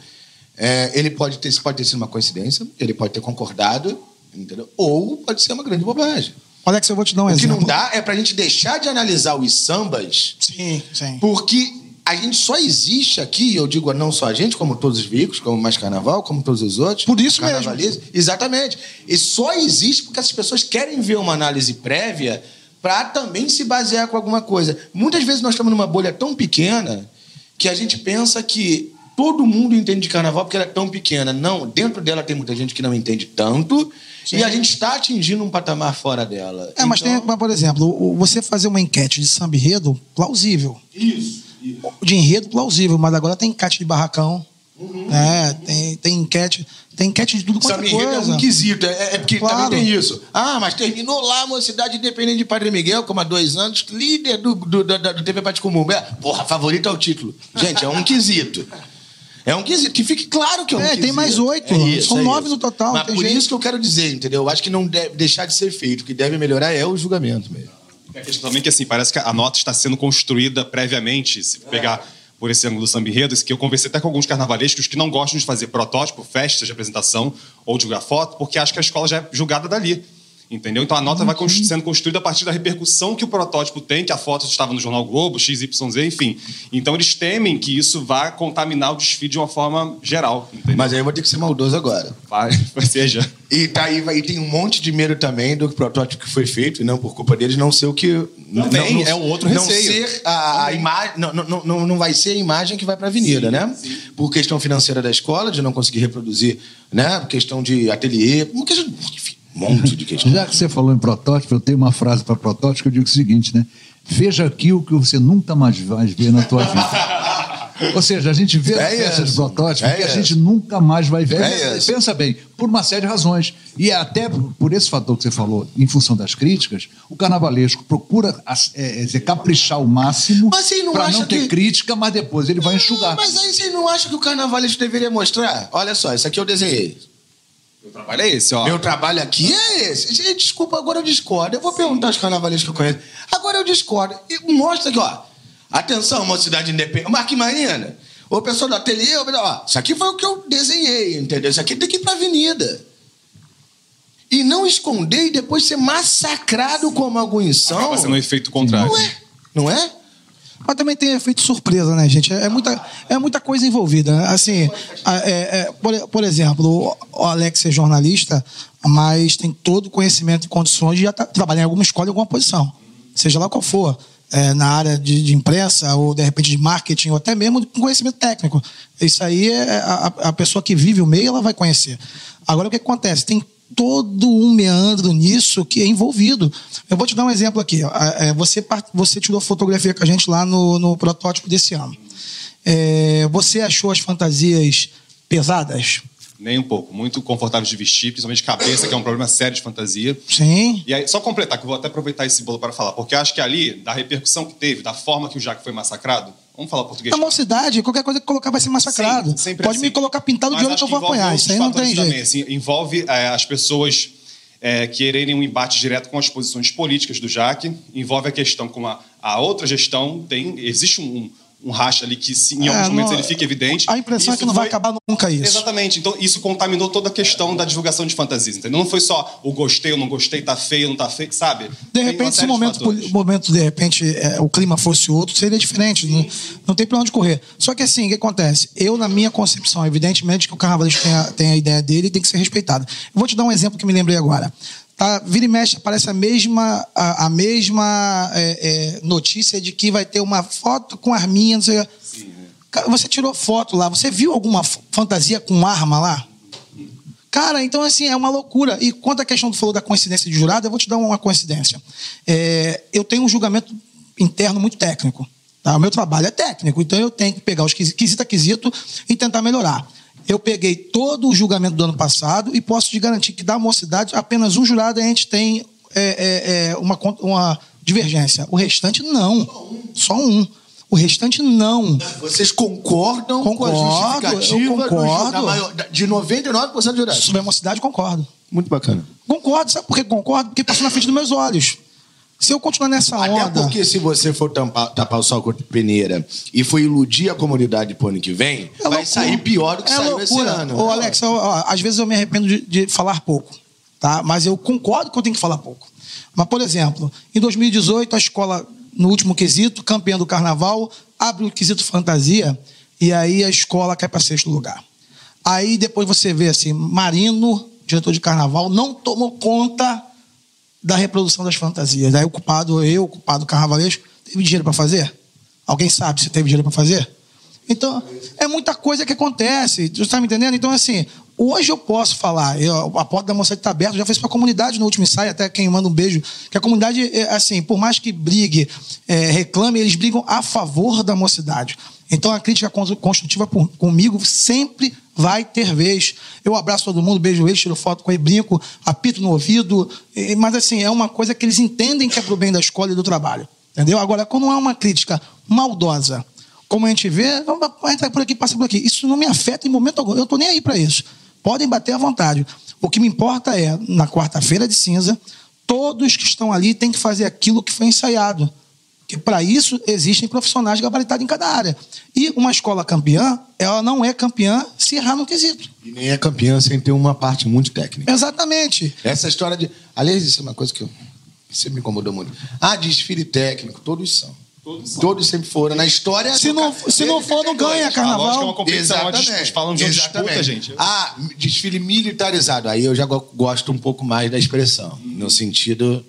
é, ele pode ter, pode ter sido uma coincidência, ele pode ter concordado, entendeu? ou pode ser uma grande bobagem. Alex, eu vou te dar um o que exemplo. não dá é pra gente deixar de analisar os sambas, Sim, sim. porque a gente só existe aqui, eu digo não só a gente, como todos os veículos, como Mais Carnaval, como todos os outros. Por isso mesmo. Exatamente. E só existe porque as pessoas querem ver uma análise prévia para também se basear com alguma coisa. Muitas vezes nós estamos numa bolha tão pequena que a gente pensa que todo mundo entende de carnaval porque ela é tão pequena. Não, dentro dela tem muita gente que não entende tanto e a gente está atingindo um patamar fora dela. É, mas Então- tem, mas, por exemplo, você fazer uma enquete de samba enredo, plausível. Isso. De enredo, plausível, mas agora tem enquete de barracão. Uhum. né? tem, tem enquete. Tem enquete de tudo quanto Samba é enredo é coisa. um quesito. É, é porque Claro. também tem isso. Ah, mas terminou lá a mocidade independente de Padre Miguel, como há dois anos, líder do, do, da- do TV Paticumum. É, porra, favorito é o título. Gente, é um quesito. É um quesito. Que fique claro que é um É, tem quesito. mais oito. São nove no total, Mas tem por jeito. isso que eu quero dizer, entendeu? Eu acho que não deve deixar de ser feito. O que deve melhorar é o julgamento mesmo. A questão também é que assim, parece que a nota está sendo construída previamente, se pegar por esse ângulo do samba enredo, que eu conversei até com alguns carnavalescos que não gostam de fazer protótipo, festas de apresentação ou divulgar foto, porque acham que a escola já é julgada dali. Entendeu? Então a nota vai constru sendo construída a partir da repercussão que o protótipo tem, que a foto estava no Jornal Globo, XYZ, enfim. Então eles temem que isso vá contaminar o desfile de uma forma geral. Entendeu? Mas aí eu vou ter que ser maldoso agora. Vai, vai seja. E tá aí, vai, e tem um monte de medo também do protótipo que foi feito, e não por culpa deles não ser o que. Também, é um outro não receio. Ser a, a imagem, não, não, não, não vai ser a imagem que vai para a avenida, né? Por questão financeira da escola, de não conseguir reproduzir, né? Por questão de ateliê, por questão, enfim, monte de questão. Já que você falou em protótipo, eu tenho uma frase para protótipo que eu digo o seguinte, né? Veja aqui o que você nunca mais vai ver na tua vida. Ou seja, a gente vê É a peça de protótipo É que a gente nunca mais vai ver. É. Pensa bem, por uma série de razões. E até por esse fator que você falou, em função das críticas, o carnavalesco procura é, é caprichar o máximo não para acha não ter que- crítica, mas depois ele vai enxugar. Mas aí você não acha que o carnavalesco deveria mostrar? Olha só, isso aqui eu desenhei. Trabalho é esse, ó. Meu trabalho aqui é esse. Gente, Desculpa, agora eu discordo. Eu vou perguntar aos carnavalescos que eu conheço. Agora eu discordo. E mostra aqui, ó. Atenção, mocidade independente. Marquinhos Marina. Ô, pessoal do ateliê, ó, isso aqui foi o que eu desenhei, entendeu? Isso aqui tem que ir pra avenida. E não esconder e depois ser massacrado como alguns são. Acaba sendo um efeito contrário. Não é? Não é? Mas também tem efeito surpresa, né, gente? É muita, é muita coisa envolvida. né? Assim, é- é, por, por exemplo, o, o Alex é jornalista, mas tem todo o conhecimento e condições de já tá- trabalhar em alguma escola, em alguma posição. Seja lá qual for. é, na área de, de imprensa, ou de repente de marketing, ou até mesmo com conhecimento técnico. Isso aí é a, a pessoa que vive o meio, ela vai conhecer. Agora, o que acontece? Tem todo um meandro nisso que é envolvido. Eu vou te dar um exemplo aqui. ó. É, Você, você tirou fotografia com a gente lá no, no protótipo desse ano. É, você achou as fantasias pesadas? Nem um pouco. Muito confortável de vestir, principalmente cabeça, que é um problema sério de fantasia. Sim. E aí, só completar, que eu vou até aproveitar esse bolo para falar, porque acho que ali, da repercussão que teve, da forma que o Jaque foi massacrado, vamos falar português. Na mocidade, qualquer coisa que colocar vai ser massacrado. Sempre Pode assim. me colocar pintado de olho que eu vou apanhar. Isso aí não tem também, jeito. assim, envolve é, as pessoas é, quererem um embate direto com as posições políticas do Jaque, envolve a questão com a, a outra gestão, tem, existe um, um racha ali que se, em É, alguns momentos não- ele fica evidente. A impressão é Isso que não vai foi- acabar nunca isso. Exatamente. Então, isso contaminou toda a questão da divulgação de fantasias, entendeu? Não foi só o gostei ou não gostei, tá feio, não tá feio, sabe? De repente, se o de momento, o momento, de repente, é, o clima fosse outro, seria diferente. Não, não tem pra onde correr. Só que assim, o que acontece? Eu, na minha concepção, evidentemente que o carnavalesco tem a, tem a ideia dele e tem que ser respeitado. Eu vou te dar um exemplo que me lembrei agora. Tá, vira e mexe, aparece a mesma, a, a mesma é, é, notícia de que vai ter uma foto com arminha, não sei Você tirou foto lá, você viu alguma fantasia com arma lá? Cara, então assim, é uma loucura. E quanto à questão que tu falou da coincidência de jurado, eu vou te dar uma coincidência. É, eu tenho um julgamento interno muito técnico. Tá? O meu trabalho é técnico, então eu tenho que pegar os quesito a quesito e tentar melhorar. Eu peguei todo o julgamento do ano passado e posso te garantir que da mocidade, apenas um jurado a gente tem é, é, é, uma, uma divergência. O restante, não. Só um. O restante, não. Vocês concordam com a Concordo, justificativa concordo. da maior- de 99% de jurados? Sobre a mocidade, concordo. Muito bacana. Concordo, sabe por que concordo? Porque passou na frente dos meus olhos. Se eu continuar nessa Até onda. porque se você for tampar, tapar o sol com a peneira e for iludir a comunidade pro ano que vem, É vai loucura. sair pior do que é saiu esse loucura. ano. Ô, Alex, ó, ó, às vezes eu me arrependo de, de falar pouco, tá? Mas eu concordo que eu tenho que falar pouco. Mas, por exemplo, em 2018, a escola, no último quesito, campeã do carnaval, abre o quesito fantasia e aí a escola cai para sexto lugar. Aí depois você vê assim, Marino, diretor de carnaval, não tomou conta da reprodução das fantasias. Aí o culpado, eu, o culpado carnavalesco, teve dinheiro para fazer? Alguém sabe se teve dinheiro para fazer? Então, é muita coisa que acontece. Você está me entendendo? Então, assim, hoje eu posso falar, eu- a porta da mocidade está aberta, já fiz para a comunidade no último ensaio, até quem manda um beijo, que a comunidade, é, assim, por mais que brigue, é, reclame, eles brigam a favor da mocidade. Então, a crítica con- construtiva por- comigo sempre vai ter vez. Eu abraço todo mundo, beijo eles, tiro foto com ele, brinco, apito no ouvido, mas, assim, é uma coisa que eles entendem que é pro bem da escola e do trabalho. Entendeu? Agora, quando é uma crítica maldosa, como a gente vê, entra por aqui, passa por aqui. Isso não me afeta em momento algum. Eu estou nem aí para isso. Podem bater à vontade. O que me importa é, na quarta-feira de cinza, todos que estão ali têm que fazer aquilo que foi ensaiado. Porque para isso existem profissionais gabaritados em cada área. E uma escola campeã, ela não é campeã se errar no quesito. E nem é campeã sem ter uma parte muito técnica. Exatamente. Essa história de. Aliás, isso é uma coisa que, eu, que sempre me incomodou muito. Ah, desfile técnico, todos são. Todos, sempre foram. Na história. Se não, se não for, não 82. ganha A lógica é uma carnaval. competição, Exatamente. falam de uma disputa, Exatamente. gente. Ah, desfile militarizado. Aí eu já go- gosto um pouco mais da expressão. No sentido,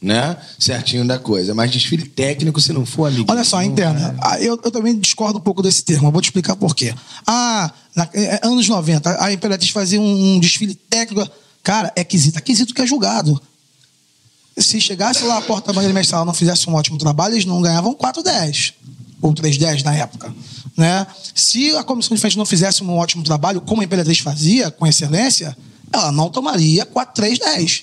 né? Certinho da coisa. Mas desfile técnico, se não for amigo. Olha só, interna. ah, Eu, eu também discordo um pouco desse termo. Eu vou te explicar por quê. Ah, na, eh, anos 90, a Imperatriz fazia um, um desfile técnico. Cara, é quesito. É quesito que é julgado. Se chegasse lá a porta-bandeira mestral não fizesse um ótimo trabalho, eles não ganhavam 4,10. Ou 3,10 na época. Né? Se a comissão de frente não fizesse um ótimo trabalho, como a Imperatriz fazia, com excelência, ela não tomaria 4,3,10.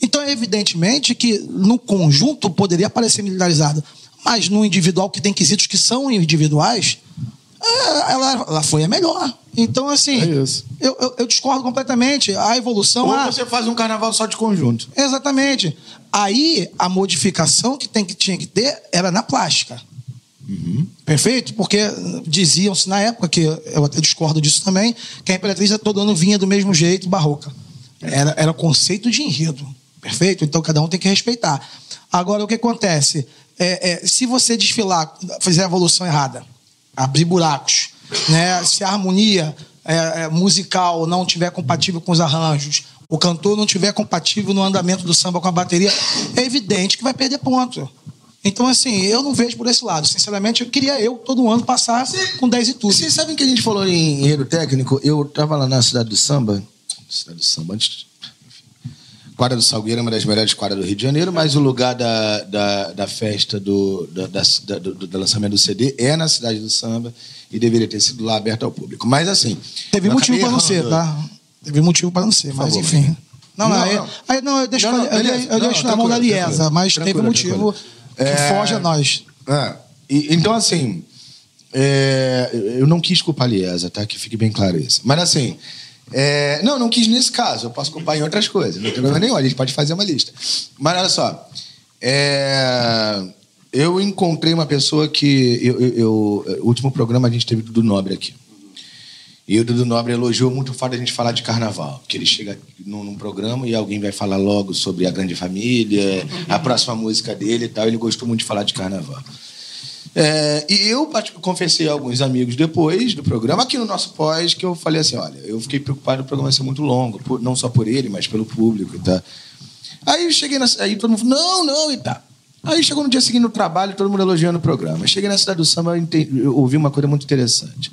Então, é evidentemente que no conjunto poderia parecer militarizado, mas no individual, que tem quesitos que são individuais, é, ela, ela foi a melhor. Então, assim, É. Eu, eu- eu discordo completamente. A evolução. Ou ah, você faz um carnaval só de conjunto. Exatamente. Aí, a modificação que, tem, que tinha que ter era na plástica. Perfeito? Porque diziam-se na época, que eu até discordo disso também, que a Imperatriz a todo ano vinha do mesmo jeito, barroca. Era, era conceito de enredo. Perfeito? Então cada um tem que respeitar. Agora, o que acontece? É, é, se você desfilar, fizer a evolução errada, abrir buracos, né? se a harmonia é, é, musical não tiver compatível com os arranjos, o cantor não tiver compatível no andamento do samba com a bateria, é evidente que vai perder ponto. Então, assim, eu não vejo por esse lado. Sinceramente, eu queria eu, todo ano, passar com 10 e tudo. Vocês sabem que a gente falou em enredo técnico? Eu tava lá na cidade do samba. Cidade do samba, antes. Quadra do Salgueiro é uma das melhores quadras do Rio de Janeiro, mas o lugar da, da, da festa do, da, da- do, do lançamento do CD é na cidade do samba e deveria ter sido lá aberto ao público. Mas assim. Teve motivo para não ser, tá? Teve motivo para não ser, Por mas favor, enfim. Não, não, Não, aí, não. eu deixo, Não, eu, beleza. deixo- eu na mão da Liesa, mas teve motivo que É, foge a nós. É. E- então, assim, é, eu não quis culpar a Liesa, tá? Que fique bem claro isso. Mas, assim, é, não, não quis nesse caso. Eu posso culpar em outras coisas. Não tem problema nenhum. A gente pode fazer uma lista. Mas, olha só. é, eu encontrei uma pessoa que... Eu, eu- eu- o último programa a gente teve do Nobre aqui. E o Dudu Nobre elogiou muito o fato de a gente falar de carnaval. Que ele chega num, num programa e alguém vai falar logo sobre a grande família, a próxima música dele e tal. Ele gostou muito de falar de carnaval. É, e eu confessei a alguns amigos depois do programa, aqui no nosso pós, que eu falei assim: olha, eu fiquei preocupado o programa ser muito longo, por- não só por ele, mas pelo público e tal. Aí eu cheguei na, aí todo mundo falou, não, não, e tá. Aí chegou no dia seguinte no trabalho, todo mundo elogiando o programa. Cheguei na cidade do samba, eu, entendi- eu ouvi uma coisa muito interessante.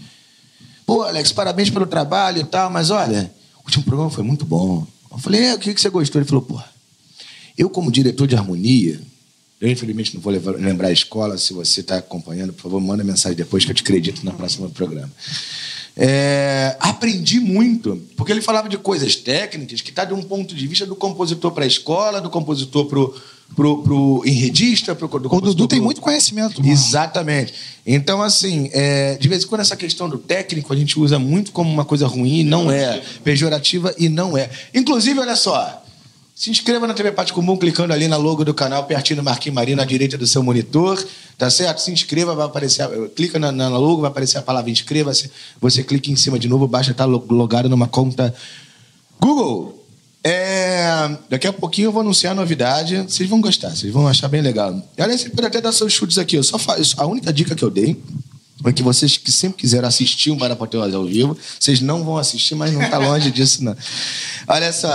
Pô, Alex, parabéns pelo trabalho e tal, mas olha, o último programa foi muito bom. Eu falei, é, o que, que você gostou? Ele falou, pô, eu como diretor de harmonia, eu infelizmente não vou levar- lembrar a escola, se você está acompanhando, por favor, manda mensagem depois que eu te acredito no próximo programa. É, aprendi muito, porque ele falava de coisas técnicas que está de um ponto de vista do compositor para a escola, do compositor para o pro, pro enredista, pro, do O Dudu tem pro- muito conhecimento. mano. Exatamente. Então, assim, é, de vez em quando essa questão do técnico a gente usa muito como uma coisa ruim, não é. Pejorativa e não é. Inclusive, olha só. Se inscreva na TV Pátio Comum clicando ali na logo do canal, pertinho do Marquinhos Marinho, à direita do seu monitor, tá certo? Se inscreva, vai aparecer, clica na, na logo, vai aparecer a palavra inscreva-se, você clica em cima de novo, estar lo- logado numa conta Google. É, daqui a pouquinho eu vou anunciar a novidade. Vocês vão gostar, vocês vão achar bem legal. Olha, você pode até dar seus chutes aqui. Eu só fa- a única dica que eu dei é que vocês que sempre quiseram assistir um Barapoteus ao vivo, vocês não vão assistir, mas não está longe disso, não. Olha só.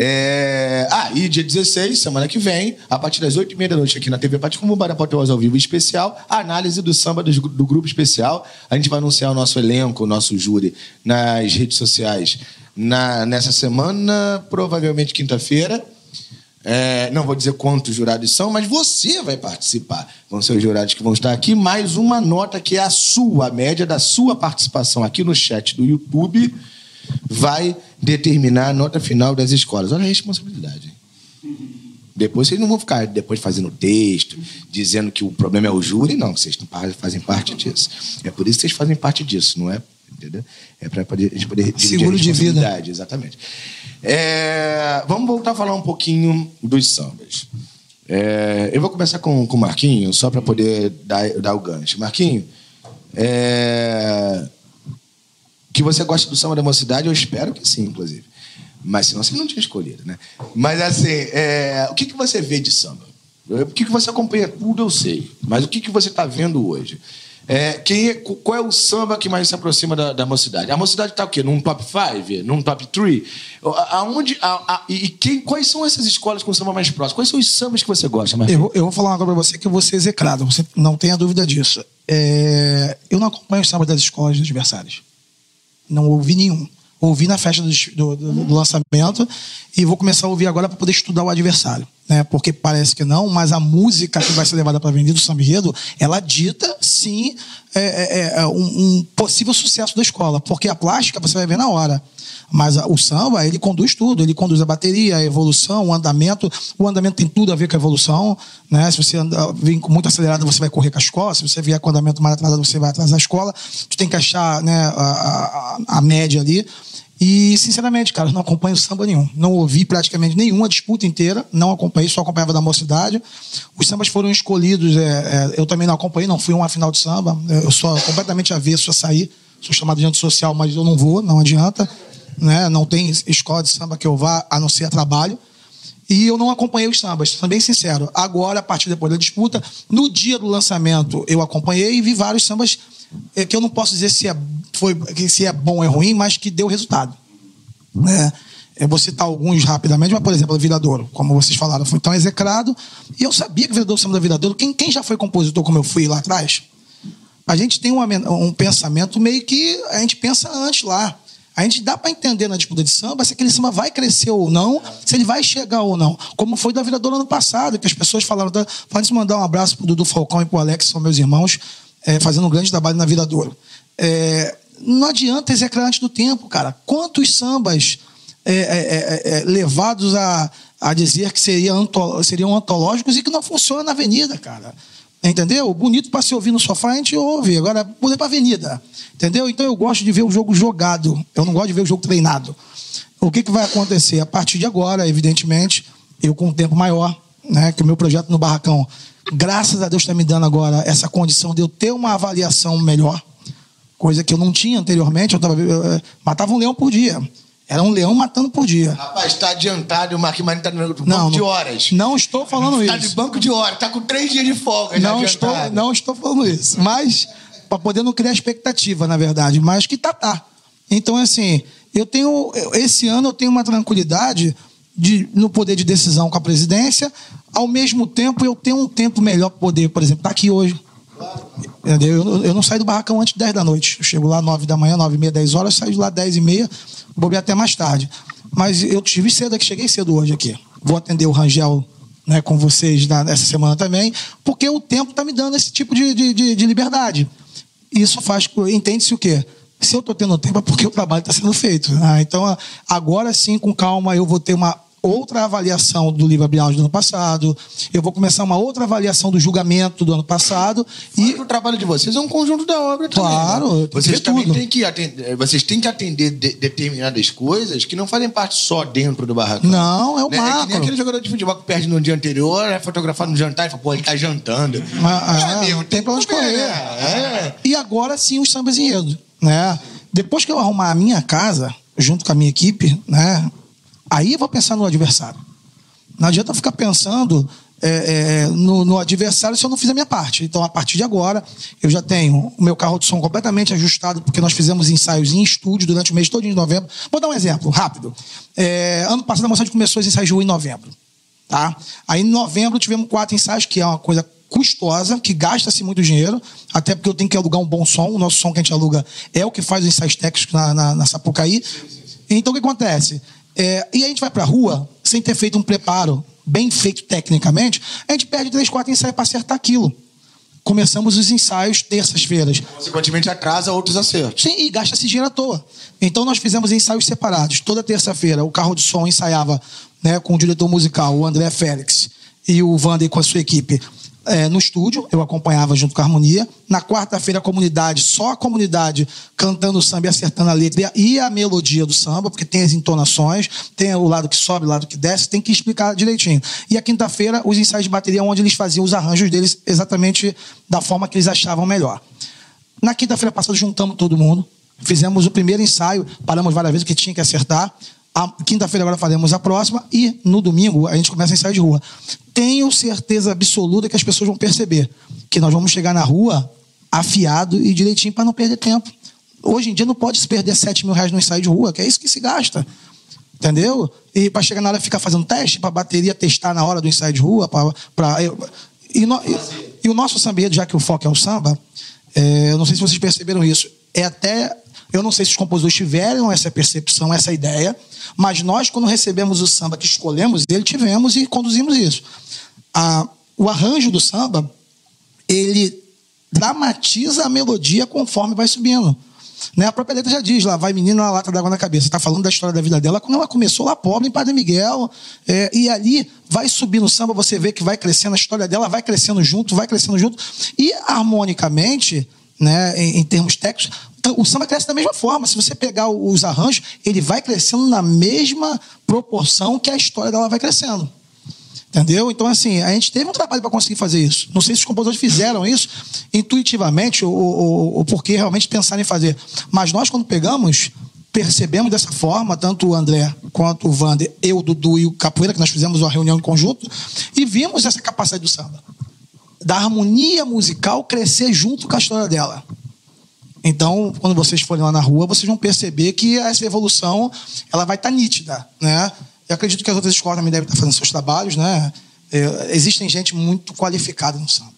É... Ah, e dia 16, semana que vem, a partir das 8h30 da noite aqui na TV Pátio, como Barapoteus ao vivo especial, a análise do samba dos- do, grupo especial. A gente vai anunciar o nosso elenco, o nosso júri, nas redes sociais na, nessa semana, provavelmente quinta-feira. É, não vou dizer quantos jurados são, mas você vai participar. Vão ser os jurados que vão estar aqui, mais uma nota que é a sua, a média da sua participação aqui no chat do YouTube vai determinar a nota final das escolas. Olha a responsabilidade. Depois vocês não vão ficar depois fazendo texto, dizendo que o problema é o júri, não, vocês não fazem parte disso. É por isso que vocês fazem parte disso, não é? Entendeu? É para a gente poder dividir Seguro a de vida. responsabilidade, Exatamente. É, vamos voltar a falar um pouquinho dos sambas. É, eu vou começar com, com o Marquinho, só para poder dar, dar o gancho. Marquinho, é, que você gosta do samba da mocidade, eu espero que sim, inclusive. Mas senão você não tinha escolhido, né? Mas assim, é, o que, que você vê de samba? O que, que você acompanha? Tudo eu sei. Mas o que, que você está vendo hoje? É, quem é- qual é o samba que mais se aproxima da, da mocidade? A mocidade está o quê? Num top 5? Num top 3? Aonde, a, a, e quem, quais são essas escolas com samba mais próximo? Quais são os sambas que você gosta, Eu, Marquinhos? vou- eu vou falar coisa pra você que eu vou ser execrado, você não tenha dúvida disso. É, eu não acompanho os sambas das escolas dos adversários. Não ouvi nenhum. Ouvi na festa do, do- do- lançamento e vou começar a ouvir agora para poder estudar o adversário. Né? Porque parece que não, mas a música que vai ser levada para a Avenida do Samba ela dita, sim, é, é, é, um, um possível sucesso da escola. Porque a plástica você vai ver na hora. Mas o samba, ele conduz tudo. Ele conduz a bateria, a evolução, o andamento. O andamento tem tudo a ver com a evolução. Né? Se você vem com muito acelerado, você vai correr com a escola. Se você vier com o andamento mais atrasado, você vai atrasar a escola. Tu tem que achar né, a, a- a média ali. E, sinceramente, cara, não acompanho samba nenhum. Não ouvi praticamente nenhuma disputa inteira. Não acompanhei, só acompanhava da mocidade. Os sambas foram escolhidos. é, é, eu também não acompanhei, não fui uma final de samba. Eu sou completamente avesso a sair. Sou chamado de antissocial, mas eu não vou, não adianta. Né? Não tem escola de samba que eu vá, a não ser a trabalho. E eu não acompanhei os sambas, sendo bem sincero. Agora, a partir depois da disputa, no dia do lançamento, eu acompanhei e vi vários sambas eh, que eu não posso dizer se é, foi, se é bom ou é ruim, mas que deu resultado. Né? Eu vou citar alguns rapidamente, mas, por exemplo, o Viradouro, como vocês falaram, foi tão execrado. E eu sabia que o Viradouro, samba da Viradouro, quem, quem já foi compositor como eu fui lá atrás, a gente tem um pensamento meio que a gente pensa antes lá. A gente dá para entender na disputa de samba se aquele samba vai crescer ou não, se ele vai chegar ou não. Como foi da Viradouro ano passado, que as pessoas falaram. De mandar um abraço pro Dudu Falcão e pro Alex, que são meus irmãos, é, fazendo um grande trabalho na Viradouro. É, não adianta execrar antes do tempo, cara. Quantos sambas é, levados a, a dizer que seriam antológicos e que não funciona na avenida, cara. Entendeu? Bonito para se ouvir no sofá, a gente ouve. Agora, poder para avenida. Entendeu? Então eu gosto de ver o jogo jogado. Eu não gosto de ver o jogo treinado. O que, que vai acontecer? A partir de agora, evidentemente, eu com um tempo maior, né, que o meu projeto no Barracão, graças a Deus está me dando agora essa condição de eu ter uma avaliação melhor, coisa que eu não tinha anteriormente. Eu, tava, eu, eu matava um leão por dia. Era um leão matando por dia. Rapaz, tá adiantado, o Marquinhos Marinho tá no banco Não, de horas. Não estou falando Tá de isso. banco de horas, tá com três dias de folga. Não estou, não estou falando isso. Mas, para poder não criar expectativa, na verdade. Mas que tá, tá. Então, assim, eu tenho. Esse ano eu tenho uma tranquilidade de, no poder de decisão com a presidência. Ao mesmo tempo, eu tenho um tempo melhor para poder, por exemplo, estar aqui hoje. Entendeu? Eu, eu não saio do barracão antes de 10 da noite. Eu chego lá 9 da manhã, 9 e meia, 10 horas, saio de lá 10 e meia, vou até mais tarde. Mas eu tive cedo aqui, cheguei cedo hoje aqui. Vou atender o Rangel né, com vocês na, essa semana também, porque o tempo está me dando esse tipo de, de, de- de liberdade. Isso faz, entende-se o quê? Se eu estou tendo tempo é porque o trabalho está sendo feito. né? Então, agora sim, com calma, eu vou ter uma outra avaliação do livro Abrial do ano passado, eu vou começar uma outra avaliação do julgamento do ano passado E e o trabalho de vocês é um conjunto da obra também. Claro, né? tem que Vocês também tudo. têm que atender, vocês têm que atender de- determinadas coisas que não fazem parte só dentro do barracão. Não, é o Né? É que nem macro. aquele jogador de futebol que perde no dia anterior, é fotografado no jantar e fala, pô, ele tá jantando. Ah, É, ah, amigo, tem pra onde correr. né? É. E agora sim os sambas enredo, né? Depois que eu arrumar a minha casa, junto com a minha equipe, né? Aí eu vou pensar no adversário. Não adianta ficar pensando é, é, no, no adversário se eu não fizer a minha parte. Então, a partir de agora, eu já tenho o meu carro de som completamente ajustado, porque nós fizemos ensaios em estúdio durante o mês todo de novembro. Vou dar um exemplo, rápido. É, ano passado, a moçada começou os ensaios em novembro. Tá? Aí, em novembro, tivemos quatro ensaios, que é uma coisa custosa, que gasta-se muito dinheiro, até porque eu tenho que alugar um bom som. O nosso som que a gente aluga é o que faz os ensaios técnicos na, na, na Sapucaí. Então, o que acontece? É, e a gente vai pra rua sem ter feito um preparo bem feito tecnicamente, a gente perde três, quatro ensaios para acertar aquilo. Começamos os ensaios terças-feiras. Consequentemente, atrasa outros acertos. Sim, e gasta-se dinheiro à toa. Então nós fizemos ensaios separados. Toda terça-feira o carro de som ensaiava né, com o diretor musical, o André Félix, e o Vander com a sua equipe. É, no estúdio, eu acompanhava junto com a harmonia. Na quarta-feira, a comunidade, só a comunidade cantando o samba e acertando a letra e a melodia do samba, porque tem as entonações, tem o lado que sobe, o lado que desce, tem que explicar direitinho. E a quinta-feira, os ensaios de bateria, onde eles faziam os arranjos deles exatamente da forma que eles achavam melhor. Na quinta-feira passada, juntamos todo mundo, fizemos o primeiro ensaio, paramos várias vezes, que tinha que acertar. Quinta-feira agora faremos a próxima e no domingo a gente começa a ensaio de rua. Tenho certeza absoluta que as pessoas vão perceber que nós vamos chegar na rua afiado e direitinho para não perder tempo. Hoje em dia não pode se perder 7 mil reais no ensaio de rua, que é isso que se gasta. Entendeu? E para chegar na hora ficar fazendo teste, para bateria testar na hora do ensaio de rua, para. E, e, e, o nosso samba, já que o foco é o samba, é, eu não sei se vocês perceberam isso, é até. Eu não sei se os compositores tiveram essa percepção, essa ideia, mas nós, quando recebemos o samba que escolhemos ele, tivemos e conduzimos isso. O arranjo do samba, ele dramatiza a melodia conforme vai subindo. Né? A própria letra já diz lá, vai menina na lata d'água na cabeça. Está falando da história da vida dela quando ela começou lá pobre em Padre Miguel. É, e ali vai subindo o samba, você vê que vai crescendo, a história dela vai crescendo junto, vai crescendo junto. E harmonicamente, né, em, em termos técnicos, o samba cresce da mesma forma. Se você pegar os arranjos, ele vai crescendo na mesma proporção que a história dela vai crescendo. Entendeu? Então, assim, a gente teve um trabalho para conseguir fazer isso. Não sei se os compositores fizeram isso intuitivamente ou, ou, ou porque realmente pensaram em fazer. Mas nós, quando pegamos, percebemos dessa forma, tanto o André quanto o Vander, eu, o Dudu e o Capoeira, que nós fizemos uma reunião em conjunto, e vimos essa capacidade do samba. Da harmonia musical crescer junto com a história dela. Então, quando vocês forem lá na rua, vocês vão perceber que essa evolução ela vai estar tá nítida, né? Eu acredito que as outras escolas também devem estar fazendo seus trabalhos, né? É, existem gente muito qualificada no samba.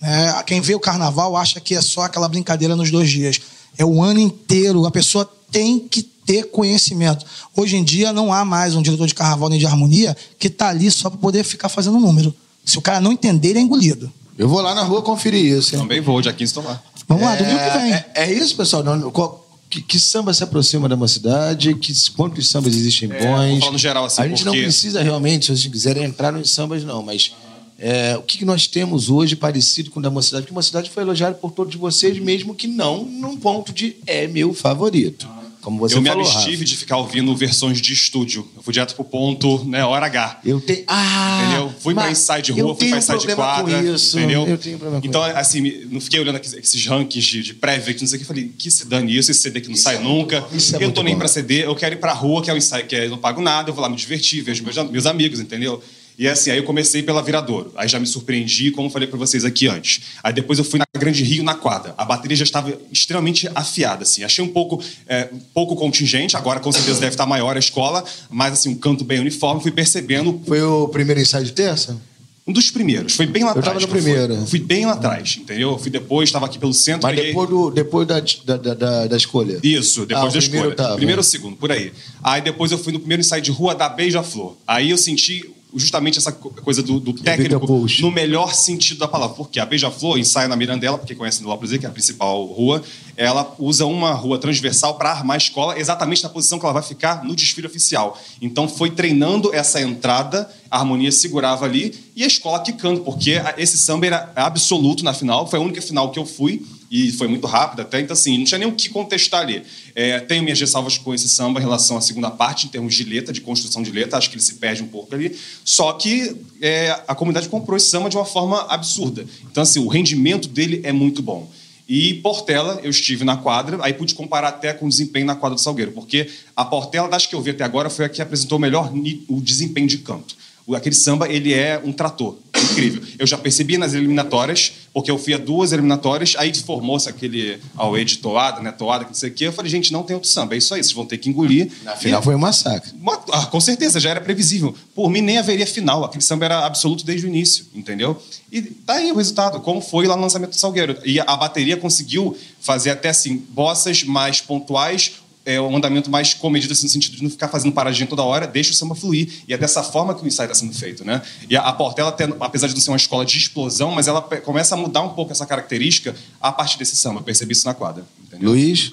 É, quem vê o carnaval acha que é só aquela brincadeira nos dois dias. É o ano inteiro. A pessoa tem que ter conhecimento. Hoje em dia não há mais um diretor de carnaval nem de harmonia que está ali só para poder ficar fazendo número. Se o cara não entender, ele é engolido. Eu vou lá na rua conferir isso. Hein? Também vou, dia 15 estou Vamos lá, domingo que vem. É, é isso, pessoal. Não, qual, que, que, samba se aproxima da mocidade? Que, quantos sambas existem É, bons? falar no geral, assim, a gente não porque- precisa realmente, se vocês quiserem, entrar nos sambas, não. Mas é, o que, que nós temos hoje parecido com o da mocidade? Porque a mocidade foi elogiada por todos vocês, mesmo que não num ponto de é meu favorito. Como você eu me falou, abstive Rafa. de ficar ouvindo versões de estúdio. Eu fui direto pro ponto, né, hora H. Eu tenho. Ah! Entendeu? Fui pra mas ensaio de eu rua, fui pra ensaio de problema quadra. Com isso. Entendeu? Eu tenho problema com Então, isso. assim, me- não fiquei olhando esses rankings de, de pré-view, não sei o que. Falei, que se dane isso, esse CD que não sai nunca. Isso é eu não tô nem bom. pra CD, eu quero ir pra rua, que é o ensaio, que é, eu não pago nada, eu vou lá me divertir, vejo meus, meus amigos, entendeu? E assim, aí eu comecei pela Viradouro. Aí já me surpreendi, como eu falei pra vocês aqui antes. Aí depois eu fui na Grande Rio, na quadra. A bateria já estava extremamente afiada, assim. Achei um pouco, é, um pouco contingente, agora com certeza deve estar maior a escola, mas assim, um canto bem uniforme, fui percebendo Foi o primeiro ensaio de terça? um dos primeiros, foi bem lá Eu atrás. tava no eu fui. primeiro. Eu Fui bem lá atrás, entendeu? Eu fui depois, estava aqui pelo centro. Mas peguei- depois, do, depois da, da, da- da, escolha. Isso, depois Ah, da escolha. Primeiro ou segundo, por aí. Aí depois eu fui no primeiro ensaio de rua da Beija-Flor. Aí eu senti justamente essa co- coisa do, do técnico no melhor sentido da palavra. Porque a Beija-Flor ensaia na Mirandela, porque conhece no Lopes, que é a principal rua, ela usa uma rua transversal para armar a escola exatamente na posição que ela vai ficar no desfile oficial. Então foi treinando essa entrada, a harmonia segurava ali e a escola quicando, porque esse samba era absoluto na final, foi a única final que eu fui e foi muito rápido até, então assim, não tinha nem o que contestar ali. É, tenho minhas ressalvas com esse samba em relação à segunda parte, em termos de letra, de construção de letra, acho que ele se perde um pouco ali, só que é, a comunidade comprou esse samba de uma forma absurda. Então assim, o rendimento dele é muito bom. E Portela, eu estive na quadra, aí pude comparar até com o desempenho na quadra do Salgueiro, porque a Portela, das que eu vi até agora, foi a que apresentou melhor o desempenho de canto. Aquele samba, ele é um trator. Incrível. Eu já percebi nas eliminatórias, porque eu fui a duas eliminatórias, aí formou-se aquele away de toada, né? Toada, que não sei o quê. Eu falei, gente, não tem outro samba. É isso aí, vocês vão ter que engolir. Na final foi um massacre. Uma- ah, com certeza, já era previsível. Por mim, nem haveria final. Aquele samba era absoluto desde o início, entendeu? E tá aí o resultado, como foi lá no lançamento do Salgueiro. E a bateria conseguiu fazer até assim, bossas mais pontuais, é, um andamento mais comedido, assim, no sentido de não ficar fazendo paradinha toda hora, deixa o samba fluir. E é dessa forma que o ensaio está sendo feito, né? E a, a Portela, até, apesar de não ser uma escola de explosão, mas ela começa a mudar um pouco essa característica a partir desse samba. Eu percebi isso na quadra. Entendeu? Luiz?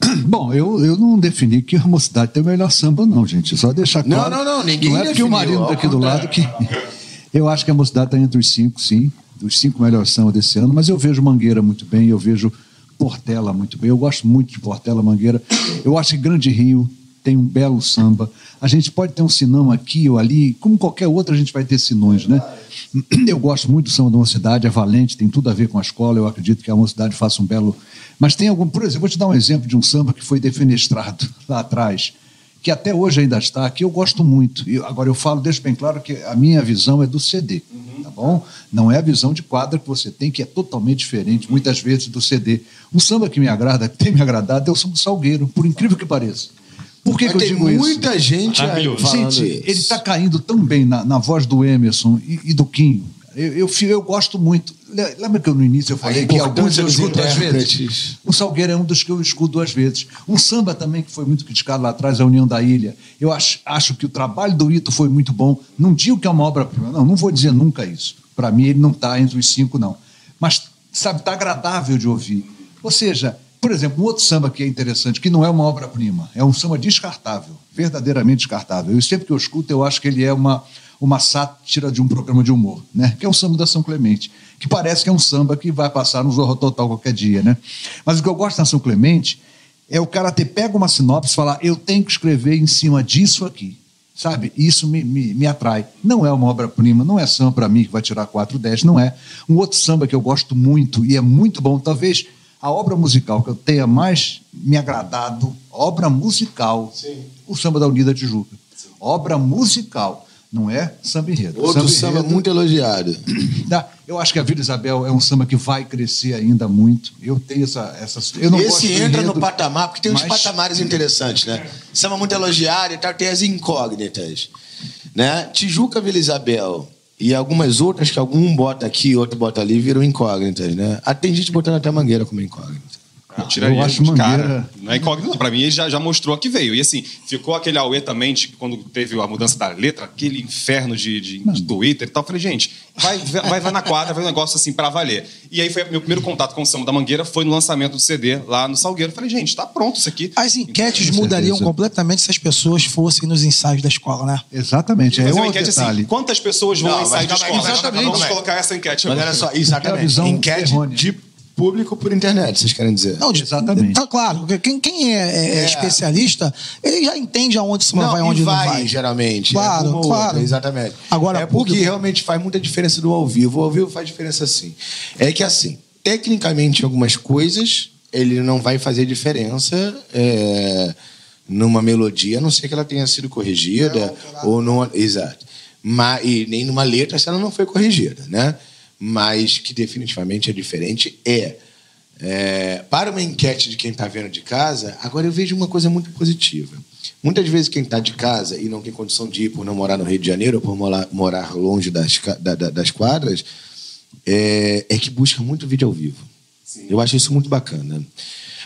Bom, eu, eu não defini que a mocidade tem o melhor samba, não, gente. Só deixar Não, claro. não, não, ninguém Não é porque o marido ao está aqui do lado que. Eu acho que a mocidade está entre os cinco, sim, os cinco melhores samba desse ano, mas eu vejo Mangueira muito bem, eu vejo Portela muito bem. Eu gosto muito de Portela Mangueira. Eu acho que Grande Rio tem um belo samba. A gente pode ter um sinão aqui ou ali, como qualquer outro, a gente vai ter sinões, né? Eu gosto muito do samba da mocidade, é valente, tem tudo a ver com a escola. Eu acredito que a mocidade faça um belo. Mas tem algum. Por exemplo, vou te dar um exemplo de um samba que foi defenestrado lá atrás que até hoje ainda está aqui, eu gosto muito. E agora eu falo, deixo bem claro que a minha visão é do CD, uhum. tá bom? Não é a visão de quadra que você tem, que é totalmente diferente, muitas vezes, do CD. Um samba que me agrada, que tem me agradado, é o samba Salgueiro, por incrível que pareça. Por que, que eu digo isso? muita gente falando Gente, isso. ele está caindo tão bem na, na voz do Emerson e, e do Kim. Eu, eu, eu, gosto muito. Lembra que eu, no início eu falei que alguns eu escuto duas vezes? O Salgueiro é um dos que eu escuto duas vezes. Um samba também que foi muito criticado lá atrás, a União da Ilha. Eu acho, acho que o trabalho do Ito foi muito bom. Não digo que é uma obra-prima, não, não vou dizer nunca isso. Para mim, ele não está entre os cinco, não. Mas, sabe, está agradável de ouvir. Ou seja, por exemplo, um outro samba que é interessante, que não é uma obra-prima, é um samba descartável, verdadeiramente descartável. E sempre que eu escuto, eu acho que ele é uma uma sátira de um programa de humor, né? que é o samba da São Clemente, que parece que é um samba que vai passar no Zorro Total qualquer dia. Né? Mas o que eu gosto da São Clemente é o cara ter pega uma sinopse e falar, eu tenho que escrever em cima disso aqui. Sabe? Isso me, me, me atrai. Não é uma obra-prima, não é samba para mim que vai tirar 4, 10, não é. Um outro samba que eu gosto muito e é muito bom, talvez a obra musical que eu tenha mais me agradado, obra musical, Sim. o samba da Unida Tijuca. Sim. Obra musical não é samba enredo. Outro samba, samba muito elogiado. Eu acho que a Vila Isabel é um samba que vai crescer ainda muito. Eu tenho essa. essa eu não Esse entra enredo, no patamar, porque tem mas... uns patamares interessantes, né? Samba muito elogiado e tal, tem as incógnitas. Né? Tijuca, Vila Isabel e algumas outras que algum bota aqui, outro bota ali, viram incógnitas, né? Ah, tem gente botando até mangueira como incógnita. Eu tiraria eu acho de cara. Não é incógnito, Pra mim, ele já, já mostrou que veio. E assim, ficou aquele auê também, de, quando teve a mudança da letra, aquele inferno de, de, de Twitter e tal. Eu falei, gente, vai, vai, vai na quadra, vai um negócio assim pra valer. E aí foi meu primeiro contato com o Samba da Mangueira, foi no lançamento do CD lá no Salgueiro. Eu falei, gente, tá pronto isso aqui. As enquetes então, mudariam completamente se as pessoas fossem nos ensaios da escola, né? Exatamente. É uma enquete assim, detalhe. assim, quantas pessoas vão ao ensaio da escola? Exatamente. Vamos colocar essa enquete. Mas olha só, exatamente. É enquete errônea. de público por internet, vocês querem dizer? Não, exatamente. Tá claro, quem, quem é, é, é, especialista, ele já entende aonde se vai, onde vai, não vai. geralmente. É claro, é claro. Outra, exatamente. Agora, é porque público... realmente faz muita diferença do ao vivo. O ao vivo faz diferença sim. É que assim, tecnicamente, algumas coisas ele não vai fazer diferença é, numa melodia, a não ser que ela tenha sido corrigida não, ou não. Exato. Mas, e nem numa letra se ela não foi corrigida, né? Mas que definitivamente é diferente, é, é para uma enquete de quem está vendo de casa, agora eu vejo uma coisa muito positiva. Muitas vezes quem está de casa e não tem condição de ir por não morar no Rio de Janeiro ou por morar, morar longe das, da, das quadras, é, é, que busca muito vídeo ao vivo. Sim. Eu acho isso muito bacana.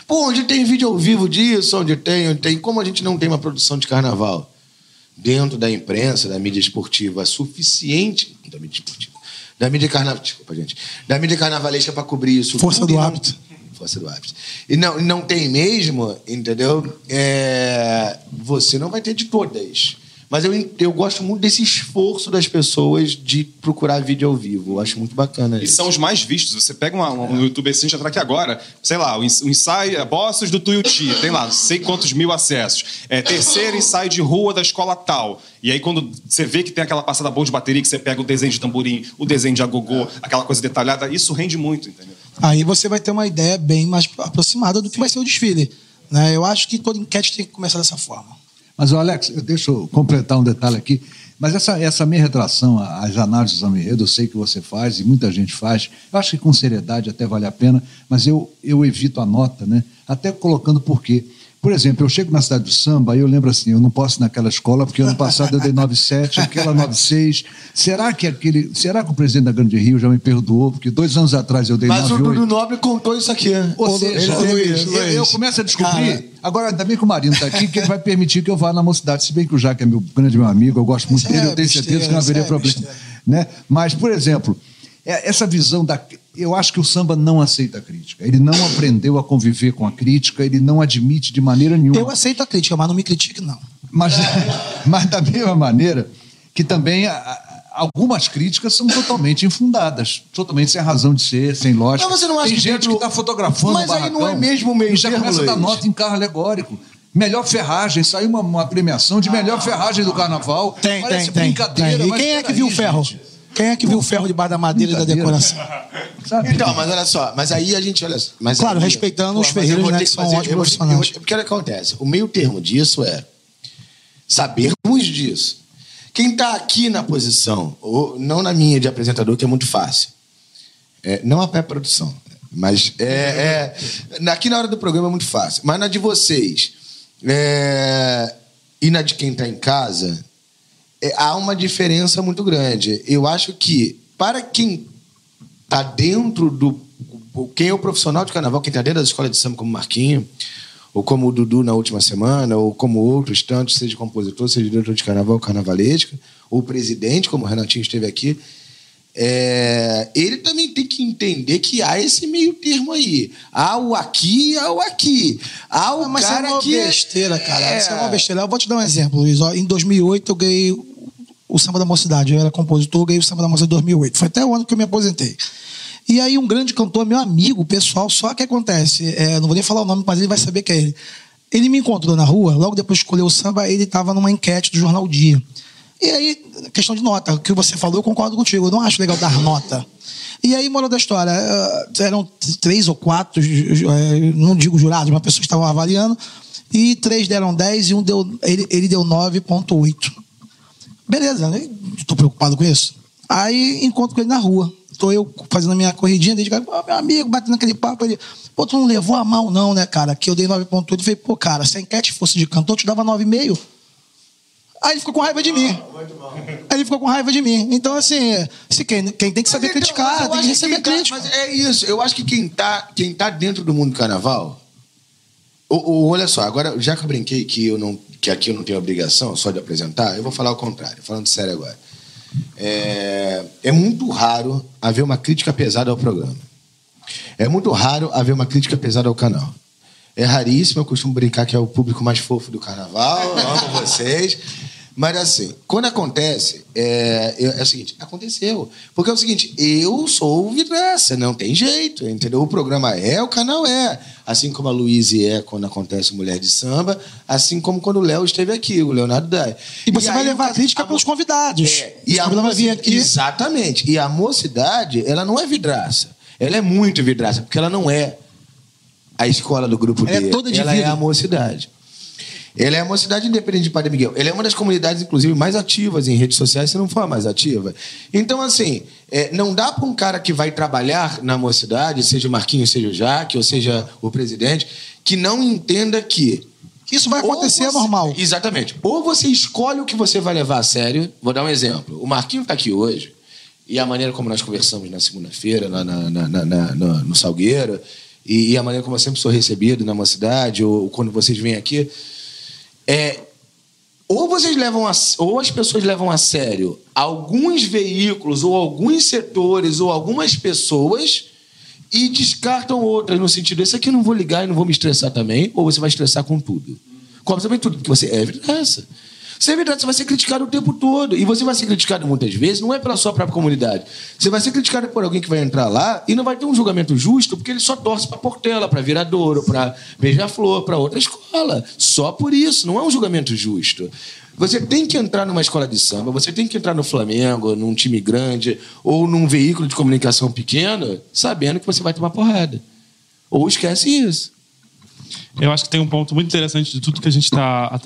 Pô, onde tem vídeo ao vivo disso, onde tem, onde tem. Como a gente não tem uma produção de carnaval dentro da imprensa, da mídia esportiva suficiente, da mídia esportiva, da mídia carnaval, desculpa, gente, da mídia carnavalesca para cobrir isso. Força do hábito. Força do hábito. E não, não tem mesmo, entendeu? É, você não vai ter de todas. Mas eu, eu gosto muito desse esforço das pessoas de procurar vídeo ao vivo. Eu acho muito bacana isso. E são os mais vistos. Você pega uma, um, um YouTube assim, já tá aqui agora, sei lá, o ensaio é Bosses do Tuiuti, tem lá, não sei quantos mil acessos. É terceiro ensaio de rua da escola tal. E aí, quando você vê que tem aquela passada boa de bateria, que você pega o desenho de tamborim, o desenho de agogô, aquela coisa detalhada, isso rende muito, entendeu? Aí você vai ter uma ideia bem mais aproximada do que vai ser o desfile. Né? Eu acho que toda enquete tem que começar dessa forma. Mas, Alex, deixa eu completar um detalhe aqui. Mas essa, essa minha retração às análises do enredo, eu sei que você faz e muita gente faz. Eu acho que com seriedade até vale a pena, mas eu, eu evito a nota, né? Até colocando por quê. Por exemplo, eu chego na cidade do samba e eu lembro assim, eu não posso ir naquela escola porque ano passado eu dei 9,7, aquela 9,6. Será que aquele, será que o presidente da Grande Rio já me perdoou? Porque dois anos atrás eu dei 9,8. Mas 9, o Dudu Nobre contou isso aqui. Ou seja, Luiz, eu, eu, começo a descobrir. Cara. Agora, ainda bem que o Marino está aqui, que ele vai permitir que eu vá na mocidade. Se bem que o Jaque é meu grande meu amigo, eu gosto muito dele, eu tenho certeza que não haveria é problema. Né? Mas, por exemplo, é, essa visão da. Eu acho que o samba não aceita a crítica. Ele não aprendeu a conviver com a crítica, ele não admite de maneira nenhuma. Eu aceito a crítica, mas não me critique, não. Mas, mas da mesma maneira que também a, algumas críticas são totalmente infundadas, totalmente sem razão de ser, sem lógica. Mas você não acha Tem que gente dentro- que está fotografando Mas o aí não é mesmo meio e já termo, começa a dar nota em carro alegórico. Melhor ferragem, saiu uma, uma premiação de melhor ferragem do carnaval. Tem, Parece tem, tem. brincadeira. tem. E mas quem é que viu o ferro? gente. Quem é que viu o ferro debaixo da madeira e da decoração? Sabe? Então, mas olha só, mas aí a gente olha. Mas Claro, aí- respeitando os mas eu ferreiros, né, que são fazer- ótimos profissionais. Porque olha o que acontece. O meio termo disso é sabermos disso. Quem está aqui na posição, ou não na minha de apresentador, que é muito fácil. É, não a pré-produção. Mas é, é- aqui na hora do programa é muito fácil. Mas na de vocês é, e na de quem está em casa, é, há uma diferença muito grande. Eu acho que, para quem está dentro do. Quem é o profissional de carnaval, quem está dentro da escola de samba, como Marquinho, ou como o Dudu na última semana, ou como outros tantos, seja compositor, seja diretor de carnaval, carnavalesco, ou presidente, como o Renatinho esteve aqui, é, ele também tem que entender que há esse meio termo aí. Há o aqui, há o aqui. Há o Ah, mas é cara uma que... besteira, cara. É. Isso é uma besteira. Eu vou te dar um exemplo, Luiz. Em 2008, eu ganhei o Samba da Mocidade. Eu era compositor, eu ganhei o Samba da Mocidade em 2008. Foi até o ano que eu me aposentei. E aí, um grande cantor, meu amigo, pessoal, só que acontece, é, não vou nem falar o nome, mas ele vai saber que é ele. Ele me encontrou na rua, logo depois de escolher o samba, ele estava numa enquete do jornal Dia. E aí, questão de nota, o que você falou, eu concordo contigo, eu não acho legal dar nota. E aí, moral da história, eh, eram três ou quatro, eh, não digo jurados, mas pessoas que estavam avaliando, e três deram 10 e um deu, ele, ele deu 9,8. Beleza, né? Tô preocupado com isso. Aí encontro com ele na rua. Tô eu fazendo a minha corridinha, desde que meu amigo, batendo aquele papo, ele, pô, tu não levou a mal, não, né, cara? Que eu dei 9,8. Eu falei, pô, cara, se a enquete fosse de cantor, eu te dava 9,5. Aí ele ficou com raiva de mim. Aí ele ficou com raiva de mim. Então, assim, se quem, quem tem que saber então, criticar, tem que receber quem tá- crítica. mas é isso. Eu acho que quem tá, quem tá dentro do mundo do carnaval. Ou, ou, olha só, agora, já que eu brinquei que, eu não, que aqui eu não tenho obrigação só de apresentar, eu vou falar o contrário, falando sério agora. É, é muito raro haver uma crítica pesada ao programa. É muito raro haver uma crítica pesada ao canal. É raríssimo, eu costumo brincar que é o público mais fofo do carnaval, amo vocês. Mas assim, quando acontece, é, é- é o seguinte, aconteceu. Porque é o seguinte, eu sou vidraça, não tem jeito, entendeu? O programa é, o canal é. Assim como a Luíse é quando acontece Mulher de Samba, assim como quando o Léo esteve aqui, o Leonardo Dai. E você vai aí, levar a- crítica a- pelos convidados. é, e Os a convidados vir aqui. Exatamente. E a mocidade, ela não é vidraça. Ela é muito vidraça, porque ela não é a escola do grupo Ela é D. toda de ela é vidro. a mocidade. Ela é a mocidade independente de Padre Miguel. Ela é uma das comunidades, inclusive, mais ativas em redes sociais, se não for a mais ativa. Então, assim, é, não dá para um cara que vai trabalhar na mocidade, seja o Marquinhos, seja o Jaque, ou seja o presidente, que não entenda que Isso vai acontecer, ou é você- normal. Exatamente. Ou você escolhe o que você vai levar a sério. Vou dar um exemplo. O Marquinho está aqui hoje, e a maneira como nós conversamos na segunda-feira, na, na- na- na- no, Salgueiro, e, e a maneira como eu sempre sou recebido na mocidade, ou quando vocês vêm aqui, é. Ou vocês levam a, ou as pessoas levam a sério alguns veículos, ou alguns setores, ou algumas pessoas, e descartam outras, no sentido, esse aqui eu não vou ligar e não vou me estressar também, ou você vai estressar com tudo. Com absolutamente tudo, porque você é vidraça. Você é vidraça, você vai ser criticado o tempo todo. E você vai ser criticado muitas vezes, não é pela sua própria comunidade. Você vai ser criticado por alguém que vai entrar lá e não vai ter um julgamento justo, porque ele só torce para Portela, para Viradouro, para Beija-Flor, para outra escola. Só por isso, não é um julgamento justo. Você tem que entrar numa escola de samba, você tem que entrar no Flamengo, num time grande, ou num veículo de comunicação pequeno, sabendo que você vai tomar porrada. Ou esquece isso. Eu acho que tem um ponto muito interessante de tudo que a gente está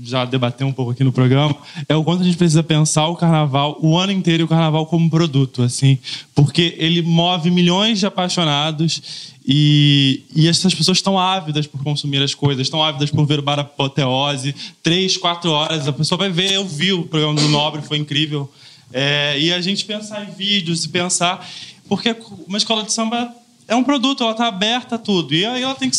já debatendo um pouco aqui no programa, é o quanto a gente precisa pensar o carnaval, o ano inteiro, o carnaval como produto, assim, porque ele move milhões de apaixonados e, e essas pessoas estão ávidas por consumir as coisas, estão ávidas por ver o bar apoteose, três, quatro horas, a pessoa vai ver, eu vi o programa do Nobre, foi incrível, É, e a gente pensar em vídeos e pensar, porque uma escola de samba é um produto, ela está aberta a tudo. E aí ela tem que.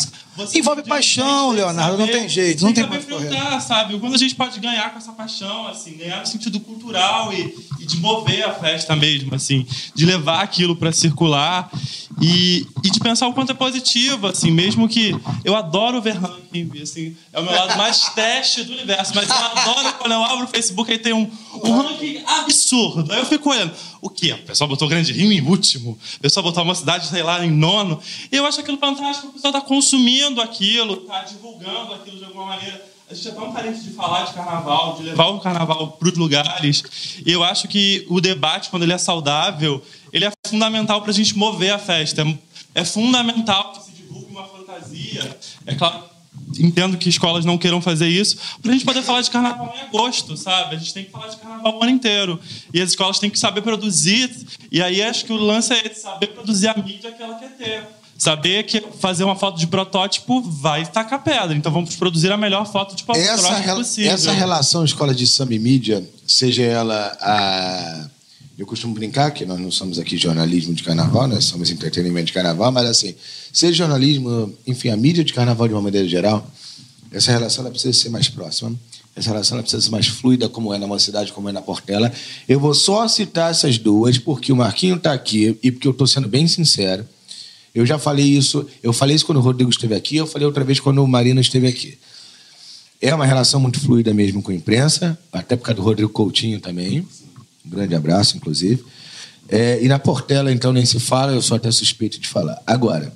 Envolve tem paixão, saber, Leonardo, não tem jeito, não tem que como sabe? Quando a gente pode ganhar com essa paixão, assim, ganhar no sentido cultural e de mover a festa mesmo, assim, de levar aquilo para circular. E, e de pensar o quanto é positivo, assim, mesmo que eu adoro ver ranking, assim, é o meu lado mais teste do universo, mas eu adoro quando eu abro o Facebook e tem um, um ranking absurdo. Aí eu fico olhando, o quê? O pessoal botou Grande Rio em último, o pessoal botou uma cidade, sei lá, em nono. E eu acho aquilo fantástico, o pessoal está consumindo aquilo, está divulgando aquilo de alguma maneira. A gente é tão carente de falar de carnaval, de levar o carnaval para os lugares. E eu acho que o debate, quando ele é saudável, ele é fundamental para a gente mover a festa. É fundamental que se divulgue uma fantasia. É claro, entendo que escolas não queiram fazer isso, para a gente poder falar de carnaval em agosto, sabe? A gente tem que falar de carnaval o ano inteiro. E as escolas têm que saber produzir. E aí acho que o lance é saber produzir a mídia que ela quer ter. Saber que fazer uma foto de protótipo vai tacar pedra. Então vamos produzir a melhor foto de protótipo possível. Essa relação escola de samba e mídia, seja ela a eu costumo brincar que nós não somos aqui jornalismo de carnaval, nós somos entretenimento de carnaval, mas assim, seja jornalismo, enfim, a mídia de carnaval de uma maneira geral, essa relação ela precisa ser mais próxima. Essa relação ela precisa ser mais fluida, como é na Mocidade, como é na Portela. Eu vou só citar essas duas, porque o Marquinho está aqui e porque eu estou sendo bem sincero. Eu já falei isso, eu falei isso quando o Rodrigo esteve aqui, eu falei outra vez quando o Marina esteve aqui. É uma relação muito fluida mesmo com a imprensa, até por causa do Rodrigo Coutinho também. Um grande abraço, inclusive. É, e na Portela, então, nem se fala, eu sou até suspeito de falar. Agora,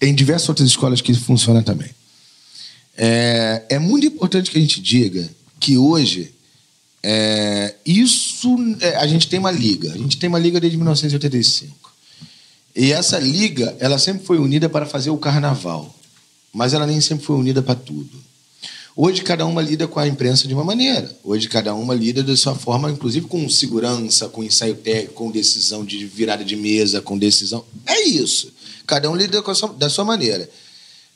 tem diversas outras escolas que funcionam também. É, é muito importante que a gente diga que hoje é, isso é, a gente tem uma liga. A gente tem uma liga desde 1985. E essa liga, ela sempre foi unida para fazer o carnaval, mas ela nem sempre foi unida para tudo. Hoje cada uma lida com a imprensa de uma maneira. Hoje cada uma lida da sua forma, inclusive com segurança, com ensaio técnico, com decisão de virada de mesa, com decisão. É isso. Cada um lida sua, da sua maneira.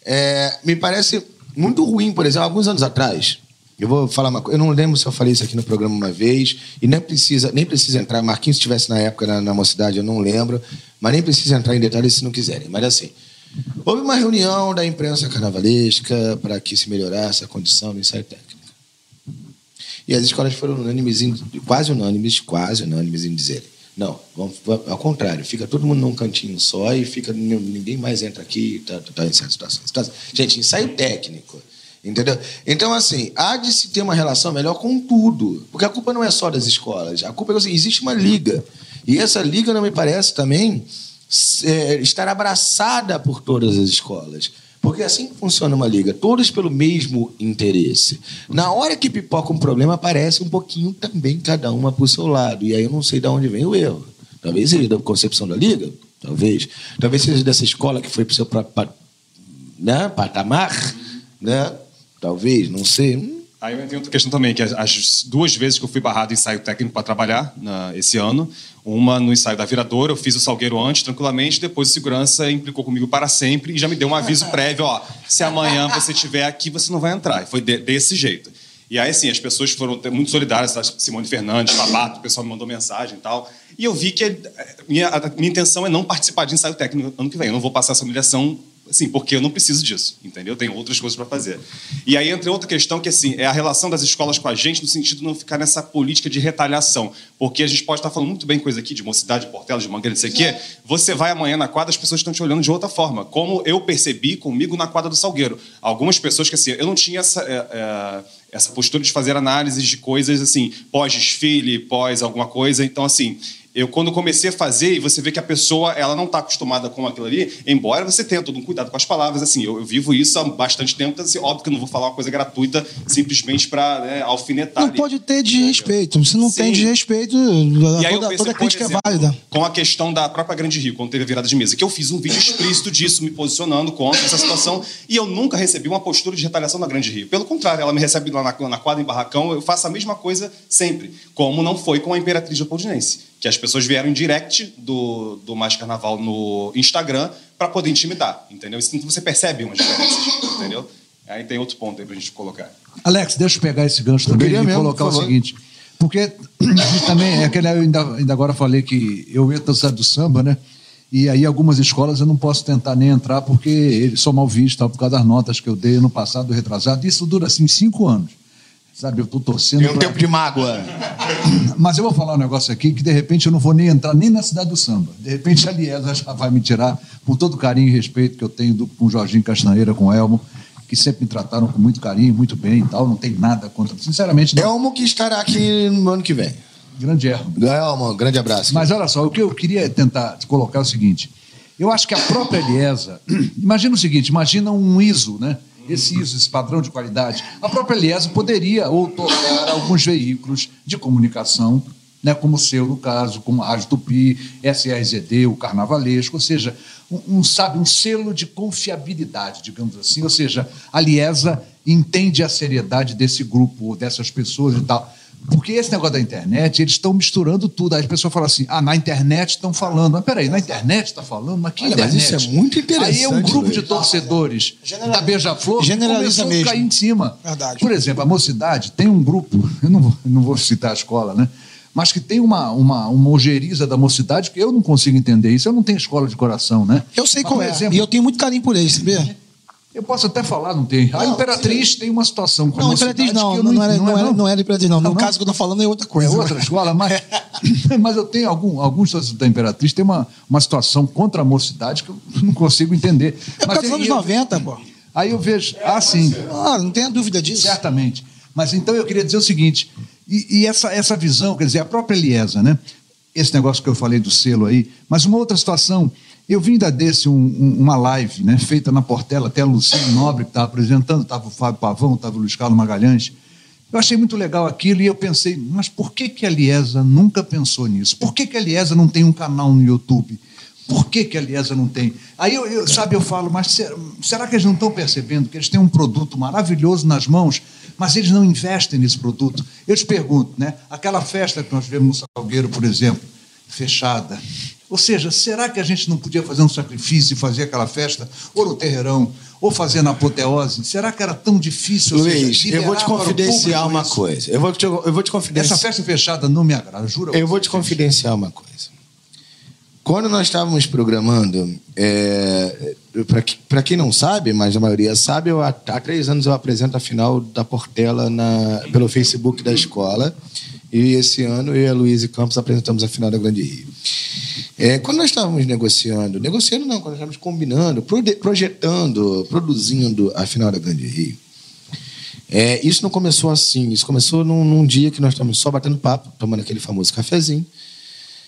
É, me parece muito ruim, por exemplo, alguns anos atrás. Eu vou falar uma coisa. Eu não lembro se eu falei isso aqui no programa uma vez, e nem precisa, nem precisa entrar. Marquinhos, se estivesse na época na, na mocidade, eu não lembro, mas nem precisa entrar em detalhes se não quiserem. Mas assim, Houve uma reunião da imprensa carnavalesca para que se melhorasse a condição do ensaio técnico. E as escolas foram unânimes, quase unânimes, quase unânimes em dizer não, vamos, ao contrário, fica todo mundo num cantinho só e fica ninguém mais entra aqui, tá, tá em certas situações. Tá, gente, ensaio técnico, entendeu? Então, assim, há de se ter uma relação melhor com tudo, porque a culpa não é só das escolas, a culpa é assim, existe uma liga. E essa liga, não me parece também, é, estar abraçada por todas as escolas. Porque é assim funciona uma liga, todos pelo mesmo interesse. Na hora que pipoca um problema, aparece um pouquinho também cada uma o seu lado. E aí eu não sei de onde vem o erro. Talvez seja da concepção da liga, talvez. Talvez seja dessa escola que foi para o seu próprio né, patamar, né? Talvez, não sei. Aí tenho outra questão também, que as duas vezes que eu fui barrado em ensaio técnico para trabalhar na, esse ano, uma no ensaio da viradora, eu fiz o salgueiro antes, tranquilamente, depois o segurança implicou comigo para sempre e já me deu um aviso prévio, ó, se amanhã você estiver aqui, você não vai entrar. E foi de, desse jeito. E aí, assim, as pessoas foram muito solidárias, Simone Fernandes, Fabato, o pessoal me mandou mensagem e tal. E eu vi que a minha, a minha intenção é não participar de ensaio técnico ano que vem. Eu não vou passar essa humilhação Assim, porque eu não preciso disso, entendeu? Tenho outras coisas para fazer. E aí entra outra questão que assim, é a relação das escolas com a gente no sentido de não ficar nessa política de retaliação. Porque a gente pode estar falando muito bem coisa aqui de mocidade, de Portela, de Mangueira, não sei o quê. Você vai amanhã na quadra, as pessoas estão te olhando de outra forma. Como eu percebi comigo na quadra do Salgueiro. Algumas pessoas que assim, eu não tinha essa... É, é, essa postura de fazer análises de coisas assim, pós-desfile, pós alguma coisa. Então, assim, eu, quando comecei a fazer, e você vê que a pessoa ela não está acostumada com aquilo ali, embora você tenha todo um cuidado com as palavras, assim, eu, eu vivo isso há bastante tempo, então, assim, óbvio que eu não vou falar uma coisa gratuita simplesmente para né, alfinetar. Não ali. pode ter desrespeito. Se não Sim. tem desrespeito, e toda, pensei, toda crítica é exemplo, é válida. Com a questão da própria Grande Rio, quando teve a virada de mesa, que eu fiz um vídeo explícito disso, me posicionando contra essa situação, e eu nunca recebi uma postura de retaliação da Grande Rio. Pelo contrário, ela me recebe lá na, na quadra, em Barracão, eu faço a mesma coisa sempre, como não foi com a Imperatriz Leopoldinense que as pessoas vieram em direct do, do Mais Carnaval no Instagram para poder intimidar, entendeu? Então você percebe umas diferenças, entendeu? Aí tem outro ponto aí para a gente colocar. Alex, deixa eu pegar esse gancho também e mesmo, colocar o seguinte. Porque também, é aquele, eu ainda, ainda agora falei que eu ia dançar do samba, né? E aí algumas escolas eu não posso tentar nem entrar porque eles são mal vistos, por causa das notas que eu dei no passado, retrasado. Isso dura assim cinco anos. Sabe, eu tô torcendo. Tem um pra- tempo de mágoa. Mas eu vou falar um negócio aqui que de repente eu não vou nem entrar nem na cidade do samba. De repente a Liesa já vai me tirar, por todo o carinho e respeito que eu tenho do, com o Jorginho Castanheira, com o Elmo, que sempre me trataram com muito carinho, muito bem e tal. Não tem nada contra. Sinceramente, não. Elmo que estará aqui no ano que vem. Grande erro. Elmo, grande abraço. Mas olha só, o que eu queria tentar colocar é o seguinte: eu acho que a própria Eliesa, imagina o seguinte, imagina um ISO, né? Esse ISO, esse padrão de qualidade. A própria Eliesa poderia outorgar alguns veículos de comunicação, né, como o seu, no caso, como a Rádio Tupi, SRZD, o Carnavalesco, ou seja, um, um, sabe, um selo de confiabilidade, digamos assim. Ou seja, a Liesa entende a seriedade desse grupo, dessas pessoas e tal. Porque esse negócio da internet, eles estão misturando tudo. Aí as pessoas falam assim: ah, na internet estão falando. Mas peraí, na internet está falando? Mas que Olha, mas internet? isso é muito interessante, Aí é um grupo de torcedores General- da Beija-Flor começou a mesmo. cair em cima. Verdade. Por exemplo, a mocidade tem um grupo, eu não vou, não vou citar a escola, né? Mas que tem uma, uma, uma ojeriza da mocidade que eu não consigo entender isso. Eu não tenho escola de coração, né? Eu sei Mas, qual é. exemplo, E eu tenho muito carinho por eles, sabia? Eu posso até falar, não tem. A Não, Imperatriz tem uma situação com a Não, mocidade Imperatriz não. Não, não, era, não, é, era, não era Imperatriz, não. Não, No não? caso que eu tô falando é outra É coisa. outra escola, mas, mas eu tenho algum, alguns da Imperatriz tem uma, uma situação contra a mocidade que eu não consigo entender. É por causa dos anos eu- 90, pô. Aí eu vejo, ah, sim, Ah, não tenha dúvida disso. certamente. Mas então eu queria dizer o seguinte, e, e essa, essa visão, quer dizer, a própria Eliesa, né? Esse negócio que eu falei do selo aí, mas uma outra situação, eu vim da desse um- um- uma live, né, feita na Portela, até a Lucinha Nobre que estava apresentando, estava o Fábio Pavão, estava o Luiz Carlos Magalhães. Eu achei muito legal aquilo e eu pensei, mas por que, que a Liesa nunca pensou nisso? Por que, que a Liesa não tem um canal no YouTube? Por que, que a Liesa não tem? Aí, eu, eu- sabe, eu falo, mas será, será que eles não estão percebendo que eles têm um produto maravilhoso nas mãos, mas eles não investem nesse produto? Eu te pergunto, né? Aquela festa que nós vemos no Salgueiro, por exemplo, fechada. Ou seja, será que a gente não podia fazer um sacrifício e fazer aquela festa, ou no terreirão, ou fazer na apoteose? Será que era tão difícil? ou seja, Luiz, eu vou te confidenciar uma isso? coisa. Eu vou te, eu vou te Essa confidenciar. festa fechada não me agrada, juro. a Eu vou te você. confidenciar uma coisa. Quando nós estávamos programando, é, para quem não sabe, mas a maioria sabe, eu, há, há três anos eu apresento a final da Portela na, pelo Facebook da escola. E esse ano eu e a Luísa Campos apresentamos a final da Grande Rio. É, quando nós estávamos negociando, negociando não, quando nós estávamos combinando, projetando, produzindo a final da Grande Rio, é, isso não começou assim. Isso começou num, num dia que nós estávamos só batendo papo, tomando aquele famoso cafezinho.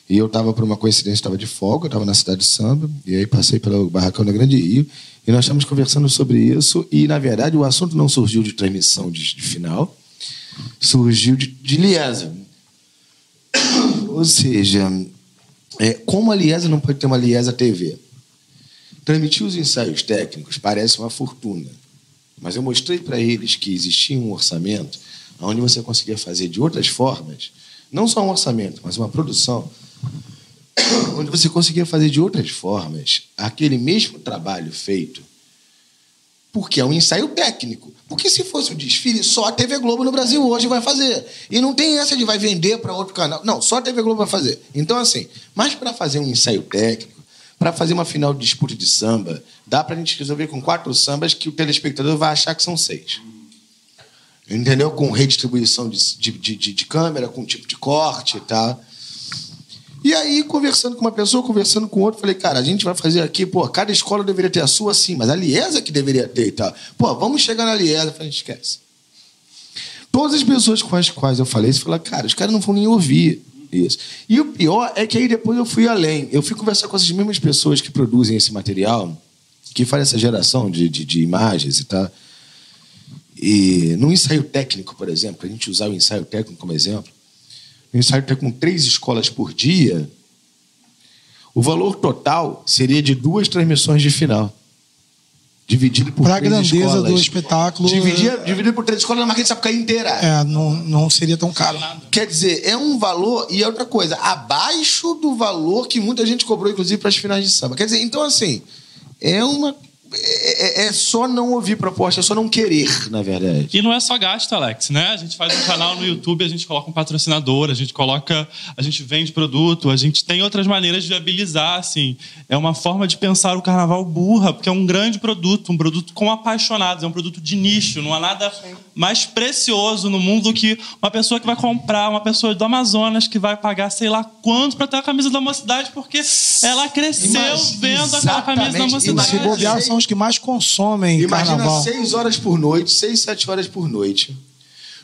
E eu estava, por uma coincidência, estava de folga, estava na cidade de samba, e aí passei pelo barracão da Grande Rio, e nós estávamos conversando sobre isso, e na verdade o assunto não surgiu de transmissão de, de final, surgiu de, de Liesa. Ou seja, é, como a Liesa não pode ter uma Liesa TV? Transmitir os ensaios técnicos parece uma fortuna, mas eu mostrei para eles que existia um orçamento onde você conseguia fazer de outras formas, não só um orçamento, mas uma produção, onde você conseguia fazer de outras formas aquele mesmo trabalho feito, porque é um ensaio técnico. Porque se fosse o desfile, só a TV Globo no Brasil hoje vai fazer. E não tem essa de vai vender para outro canal. Não, só a TV Globo vai fazer. Então, assim, mas para fazer um ensaio técnico, para fazer uma final de disputa de samba, dá para a gente resolver com quatro sambas que o telespectador vai achar que são seis. Entendeu? Com redistribuição de, de, de, de câmera, com tipo de corte e tal. E aí, conversando com uma pessoa, conversando com outra, falei, cara, a gente vai fazer aqui, pô, cada escola deveria ter a sua, sim, mas a Liesa que deveria ter e tal. Pô, vamos chegar na Liesa. Eu falei, esquece. Todas as pessoas com as quais eu falei isso, falaram, cara, os caras não vão nem ouvir isso. E o pior é que aí depois eu fui além. Eu fui conversar com essas mesmas pessoas que produzem esse material, que fazem essa geração de, de, de imagens e tal. E no ensaio técnico, por exemplo, a gente usar o ensaio técnico como exemplo, o ensaio técnico com três escolas por dia, o valor total seria de duas transmissões de final. Dividido por Para a três grandeza escolas. do espetáculo. Dividir, dividido por três escolas na Marquês de Sapucaí inteira. É, não, não seria tão caro. Quer dizer, é um valor e é outra coisa, abaixo do valor que muita gente cobrou, inclusive, para as finais de samba. Quer dizer, então, assim, é uma, é, é- é só não ouvir proposta, é só não querer, na verdade. E não é só gasto, Alex, né? A gente faz um canal no YouTube, a gente coloca um patrocinador, a gente coloca, a gente vende produto, a gente tem outras maneiras de viabilizar, assim. É uma forma de pensar o carnaval burra, porque é um grande produto, um produto com apaixonados, é um produto de nicho, não há nada mais precioso no mundo do que uma pessoa que vai comprar, uma pessoa do Amazonas que vai pagar sei lá quanto para ter a camisa da mocidade, porque ela cresceu Mas, vendo aquela camisa da mocidade. Se bobear, são os que mais consomem Imagina carnaval. seis horas por noite, seis, sete horas por noite,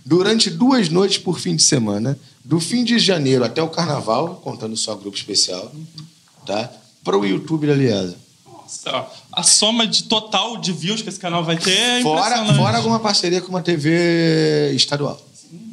durante duas noites por fim de semana, do fim de janeiro até o carnaval, contando só grupo especial, tá? Para o YouTube da Aliança. Nossa, a soma de total de views que esse canal vai ter é Fora, fora alguma parceria com uma TV estadual.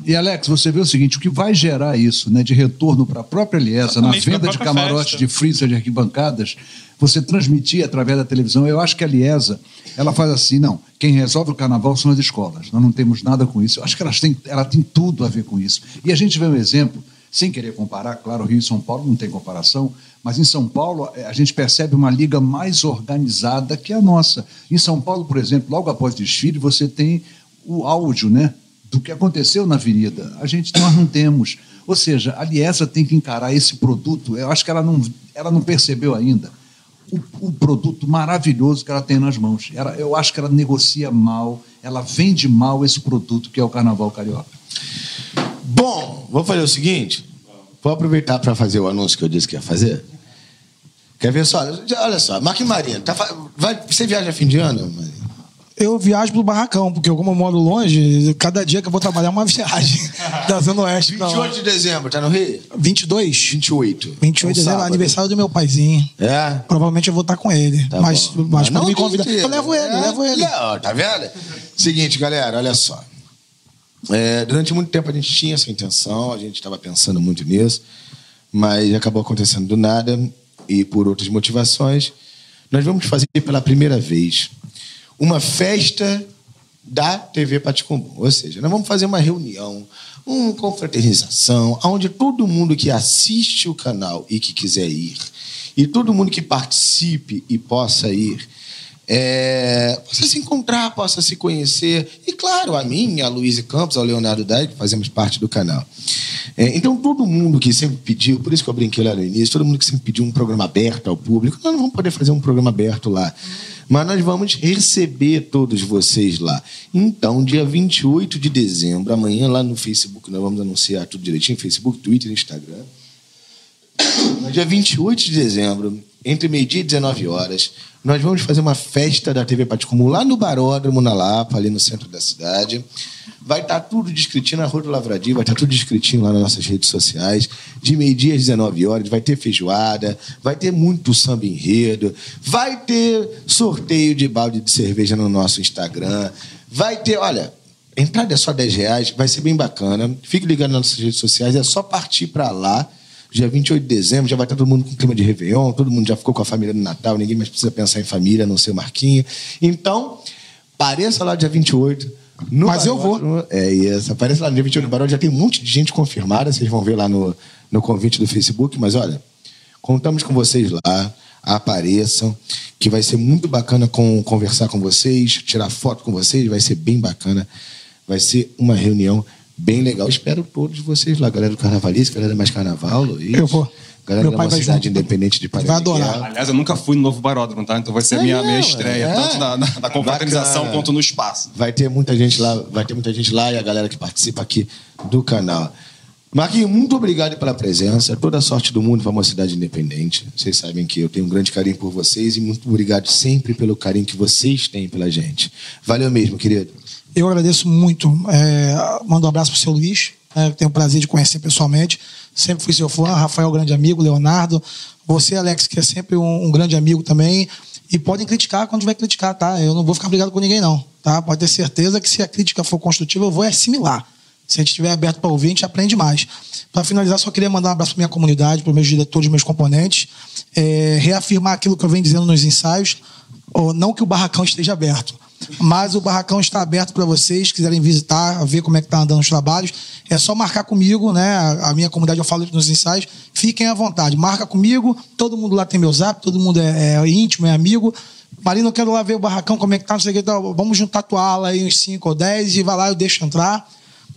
E Alex, você vê o seguinte, o que vai gerar isso, né, de retorno para a própria Liesa, na venda de camarotes, festa. de freezer, de arquibancadas, você transmitir através da televisão. Eu acho que a Liesa, ela faz assim, não, quem resolve o carnaval são as escolas. Nós não temos nada com isso. Eu acho que elas têm, ela tem tudo a ver com isso. E a gente vê um exemplo, sem querer comparar, claro, Rio e São Paulo não tem comparação, mas em São Paulo eh, a gente percebe uma liga mais organizada que a nossa. Em São Paulo, por exemplo, logo após o desfile, você tem o áudio, né? do que aconteceu na avenida. A gente nós não temos. Ou seja, a Liesa tem que encarar esse produto. Eu acho que ela não, ela não percebeu ainda o, o produto maravilhoso que ela tem nas mãos. Ela, eu acho que ela negocia mal, ela vende mal esse produto que é o Carnaval Carioca. Bom, vou fazer o seguinte. Vou aproveitar para fazer o anúncio que eu disse que ia fazer. Quer ver só? Olha só, Marquinhos Marinho, tá, vai, você viaja fim de ano? Marinho? Eu viajo pro barracão, porque como eu moro longe, cada dia que eu vou trabalhar é uma viagem da Zona Oeste pra lá. 28 de dezembro, tá no Rio? 22? 28. 28 de Um dezembro, sábado. aniversário do meu paizinho. É? Provavelmente eu vou estar com ele. Tá mas bom. mas não pode me convidar. mentira. Eu levo ele, eu É, levo ele. Não, tá vendo? Seguinte, galera, olha só. É, durante muito tempo a gente tinha essa intenção, a gente estava pensando muito nisso, mas acabou acontecendo do nada e por outras motivações. Nós vamos fazer pela primeira vez uma festa da TV Paticumbu. Ou seja, nós vamos fazer uma reunião, uma confraternização, onde todo mundo que assiste o canal e que quiser ir, e todo mundo que participe e possa ir, é, possa se encontrar, possa se conhecer. E, claro, a mim, a Luísa Campos, ao Leonardo Dai, que fazemos parte do canal. É, então, todo mundo que sempre pediu, por isso que eu brinquei lá no início, todo mundo que sempre pediu um programa aberto ao público, nós não vamos poder fazer um programa aberto lá. Mas nós vamos receber todos vocês lá. Então, dia 28 de dezembro, amanhã lá no Facebook, nós vamos anunciar tudo direitinho, Facebook, Twitter, Instagram. No dia 28 de dezembro, entre meio-dia e 19 horas, nós vamos fazer uma festa da TV Paticumbu lá no Baródromo, na Lapa, ali no centro da cidade. Vai estar tudo descritinho na Rua do Lavradio, vai estar tudo descritinho lá nas nossas redes sociais. De meio-dia às 19 horas, vai ter feijoada, vai ter muito samba enredo, vai ter sorteio de balde de cerveja no nosso Instagram, vai ter, olha, entrada é só 10 reais, vai ser bem bacana. Fique ligado nas nossas redes sociais, é só partir para lá. Dia 28 de dezembro, já vai estar todo mundo com clima de Réveillon, todo mundo já ficou com a família no Natal, ninguém mais precisa pensar em família, a não ser o Marquinho. Então, pareça lá dia 28. No Mas eu Baródromo. É isso, apareça lá no dia 28 no Barão, já tem um monte de gente confirmada, vocês vão ver lá no, no convite do Facebook, mas olha, contamos com vocês lá, apareçam, que vai ser muito bacana com, conversar com vocês, tirar foto com vocês, vai ser bem bacana, vai ser uma reunião bem legal. Espero todos vocês lá, galera do Carnavalista, galera mais Carnaval, Luiz. Eu vou. Galera Meu da vai junto. Independente de Vai Paraná. adorar. Aliás, eu nunca fui no novo Baródromo, tá? Então vai ser a É minha, minha estreia, é. tanto na, na, na confraternização Bacana. quanto no espaço. Vai ter muita gente lá, vai ter muita gente lá e a galera que participa aqui do canal. Marquinhos, muito obrigado pela presença. Toda a sorte do mundo para a Mocidade Independente. Vocês sabem que eu tenho um grande carinho por vocês e muito obrigado sempre pelo carinho que vocês têm pela gente. Valeu mesmo, querido. Eu agradeço muito. É, mando um abraço pro seu Luiz, que tenho o prazer de conhecer pessoalmente. Sempre fui seu fã. Rafael, grande amigo. Leonardo. Você, Alex, que é sempre um, um grande amigo também. E podem criticar quando tiver criticar, tá? Eu não vou ficar brigado com ninguém, não. Tá? Pode ter certeza que se a crítica for construtiva, eu vou assimilar. Se a gente estiver aberto para ouvir, a gente aprende mais. Para finalizar, só queria mandar um abraço para minha comunidade, para os meus diretores, meus componentes. É, reafirmar aquilo que eu venho dizendo nos ensaios. Ou, não que o barracão esteja aberto, mas o barracão está aberto para vocês, quiserem visitar, ver como é que está andando os trabalhos. É só marcar comigo, né? A, minha comunidade, eu falo nos ensaios. Fiquem à vontade, marca comigo. Todo mundo lá tem meu zap, todo mundo é, é íntimo, é amigo. Marina, eu quero lá ver o barracão, como é que tá, não sei o que, então, vamos juntar tua ala aí, uns 5 ou 10, e vai lá, eu deixo entrar.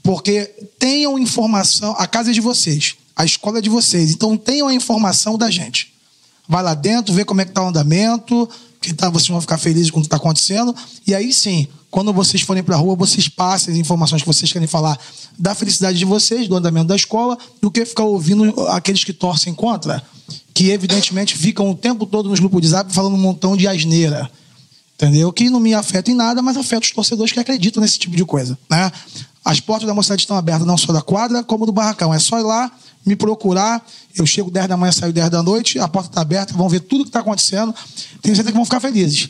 Porque tenham informação, a casa é de vocês, a escola é de vocês, então tenham a informação da gente. Vai lá dentro, vê como é que tá o andamento, que tá, vocês vão ficar felizes com o que está acontecendo. E aí sim, quando vocês forem para a rua, vocês passem as informações que vocês querem falar da felicidade de vocês, do andamento da escola, do que ficar ouvindo aqueles que torcem contra, que evidentemente ficam o tempo todo nos grupos de zap falando um montão de asneira. Entendeu? Que não me afeta em nada, mas afeta os torcedores que acreditam nesse tipo de coisa. Né? As portas da mocidade estão abertas não só da quadra, como do barracão. É só ir lá, me procurar. Eu chego 10 da manhã, saio 10 da noite, a porta está aberta, vão ver tudo que está acontecendo. Tenho certeza que vão ficar felizes.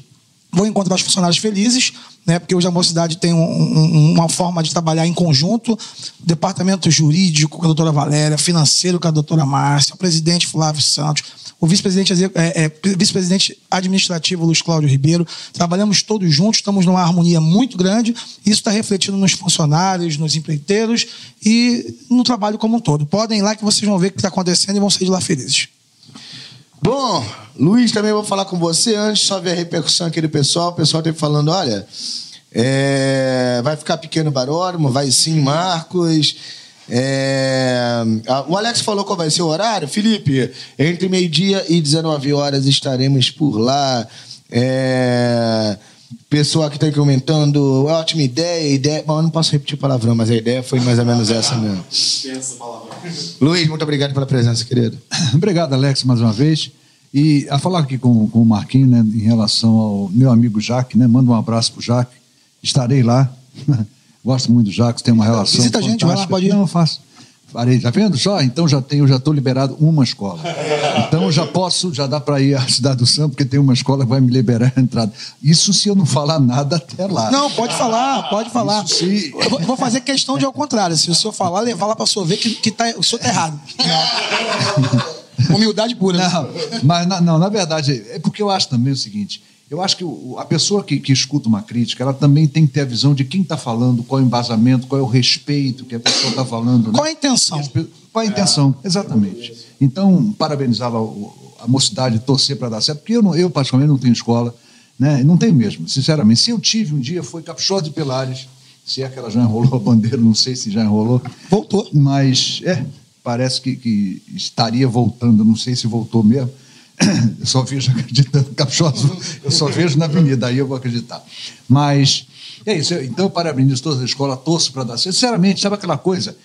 Vou encontrar os funcionários felizes, né? porque hoje a mocidade tem um, um, uma forma de trabalhar em conjunto. Departamento jurídico com a doutora Valéria, financeiro com a doutora Márcia, o presidente Flávio Santos, o vice-presidente é, é, vice administrativo Luiz Cláudio Ribeiro. Trabalhamos todos juntos, estamos numa harmonia muito grande. Isso está refletindo nos funcionários, nos empreiteiros e no trabalho como um todo. Podem ir lá que vocês vão ver o que está acontecendo e vão sair de lá felizes. Bom, Luiz, também vou falar com você antes, só ver a repercussão aqui do pessoal. O pessoal teve falando: olha, é, vai ficar pequeno baródromo, vai sim, Marcos. É, o Alex falou qual vai ser o horário. Felipe, entre meio-dia e 19 horas estaremos por lá. É, pessoal que está comentando, ótima ideia, ideia. Bom, eu não posso repetir palavrão, mas a ideia foi mais ou menos essa mesmo. Luiz, muito obrigado pela presença, querido. Obrigado, Alex, mais uma vez. E a falar aqui com, com o Marquinhos, né, em relação ao meu amigo Jaque, né? Manda um abraço pro Jaque. Estarei lá. Gosto muito do Jacques, tem uma relação. Visita a gente, vai lá, pode ir. Não, faço. Parei, tá vendo só? Então já tenho, já estou liberado uma escola. Então já posso, já dá para ir à Cidade do Samba, porque tem uma escola que vai me liberar a entrada. Isso se eu não falar nada até lá. Não, pode falar, pode falar. Isso se... Eu vou fazer questão de ao contrário. Se o senhor falar, levar lá para o senhor ver que, que tá, o senhor está errado. Humildade pura. Né? Não, mas não, na verdade, é porque eu acho também o seguinte eu acho que a pessoa que, que, escuta uma crítica, ela também tem que ter a visão de quem está falando, qual é o embasamento, qual é o respeito que a pessoa está falando. Né? Qual a intenção? Qual a intenção, exatamente. Então, parabenizava a mocidade, torcer para dar certo, porque eu, não, eu, particularmente, não tenho escola, né? não tenho mesmo, sinceramente. Se eu tive um dia, foi Caprichosa de Pilares, se é que ela já enrolou a bandeira, não sei se já enrolou. Voltou. Mas, é, parece que, que estaria voltando, não sei se voltou mesmo eu só vejo acreditando caprichoso, eu só vejo na avenida, aí eu vou acreditar. Mas é isso, então eu parabenizo toda a escola, torço para dar certo. Sinceramente, sabe aquela coisa?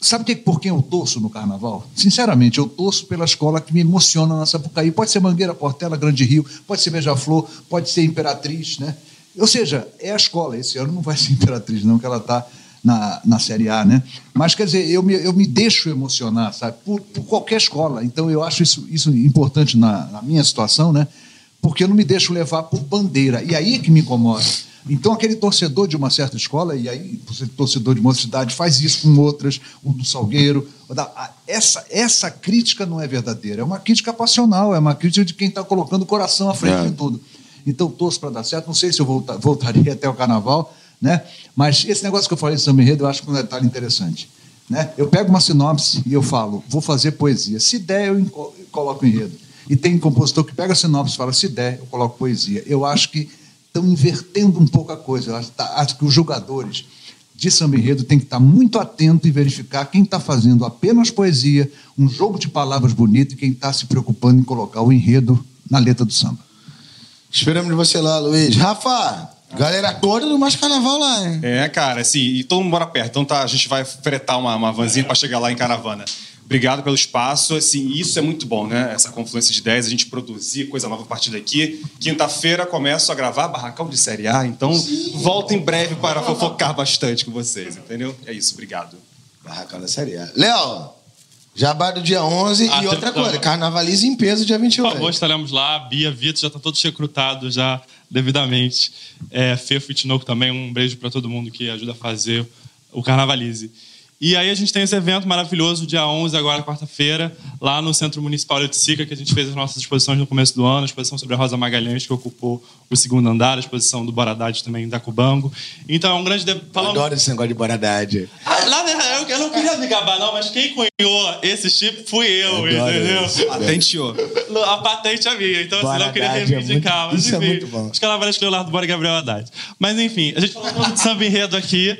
Sabe que, por quem eu torço no carnaval? Sinceramente, eu torço pela escola que me emociona na Sapucaí. Pode ser Mangueira, Portela, Grande Rio, pode ser Beija-Flor, pode ser Imperatriz, né? Ou seja, é a escola. Esse ano não vai ser Imperatriz, não, que ela está na, na Série A, né? Mas, quer dizer, eu me, eu me deixo emocionar, sabe? Por, por qualquer escola. Então, eu acho isso, isso importante na, na minha situação, né? Porque eu não me deixo levar por bandeira. E aí é que me incomoda. Então, aquele torcedor de uma certa escola, e aí, torcedor de uma cidade, faz isso com outras, o do Salgueiro. Essa, essa crítica não é verdadeira, é uma crítica passional, é uma crítica de quem está colocando o coração à frente é. de tudo. Então, torço para dar certo. Não sei se eu voltar, voltaria até o carnaval, né? Mas esse negócio que eu falei de samba enredo, eu acho que é um detalhe interessante. Né? Eu pego uma sinopse e eu falo, vou fazer poesia. Se der, eu coloco enredo. E tem compositor que pega a sinopse e fala, se der, eu coloco poesia. Eu acho que estão invertendo um pouco a coisa. Eu acho, tá, acho que os jogadores de samba enredo têm que estar muito atento e verificar quem está fazendo apenas poesia, um jogo de palavras bonito e quem está se preocupando em colocar o enredo na letra do samba. Esperamos você lá, Luiz. Rafa, Galera toda do mais carnaval lá, hein? É, cara, assim, e todo mundo mora perto. Então tá, a gente vai fretar uma, uma vanzinha para chegar lá em caravana. Obrigado pelo espaço. Assim, isso é muito bom, né? Essa confluência de ideias, a gente produzir coisa nova a partir daqui. Quinta-feira começo a gravar Barracão de Série A, então Sim. volto em breve para fofocar bastante com vocês, entendeu? É isso, obrigado. Barracão da Série A. Léo, Jabá do dia 11 ah, e outra coisa, carnavalize em peso dia 28. Por favor, estaremos lá. Bia, Vitor, já está todos recrutados já devidamente. É, Fefo e Tinoco também, um beijo para todo mundo que ajuda a fazer o carnavalize. E aí a gente tem esse evento maravilhoso, dia 11, agora quarta-feira, lá no Centro Municipal de Sica, que a gente fez as nossas exposições no começo do ano, a exposição sobre a Rosa Magalhães, que ocupou o segundo andar, a exposição do Boradade também, da Cubango. Então é um grande... De... Falando... Adoro esse negócio de Boradade. Ah, lá, eu não queria me gabar não, mas quem cunhou esse chip fui eu, eu entendeu? Patenteou. A patente é minha, então assim, não queria reivindicar. É muito, mas enfim, é muito bom. os carnavais Leonardo Bora e Gabriel Haddad. Mas enfim, a gente falou de samba enredo aqui,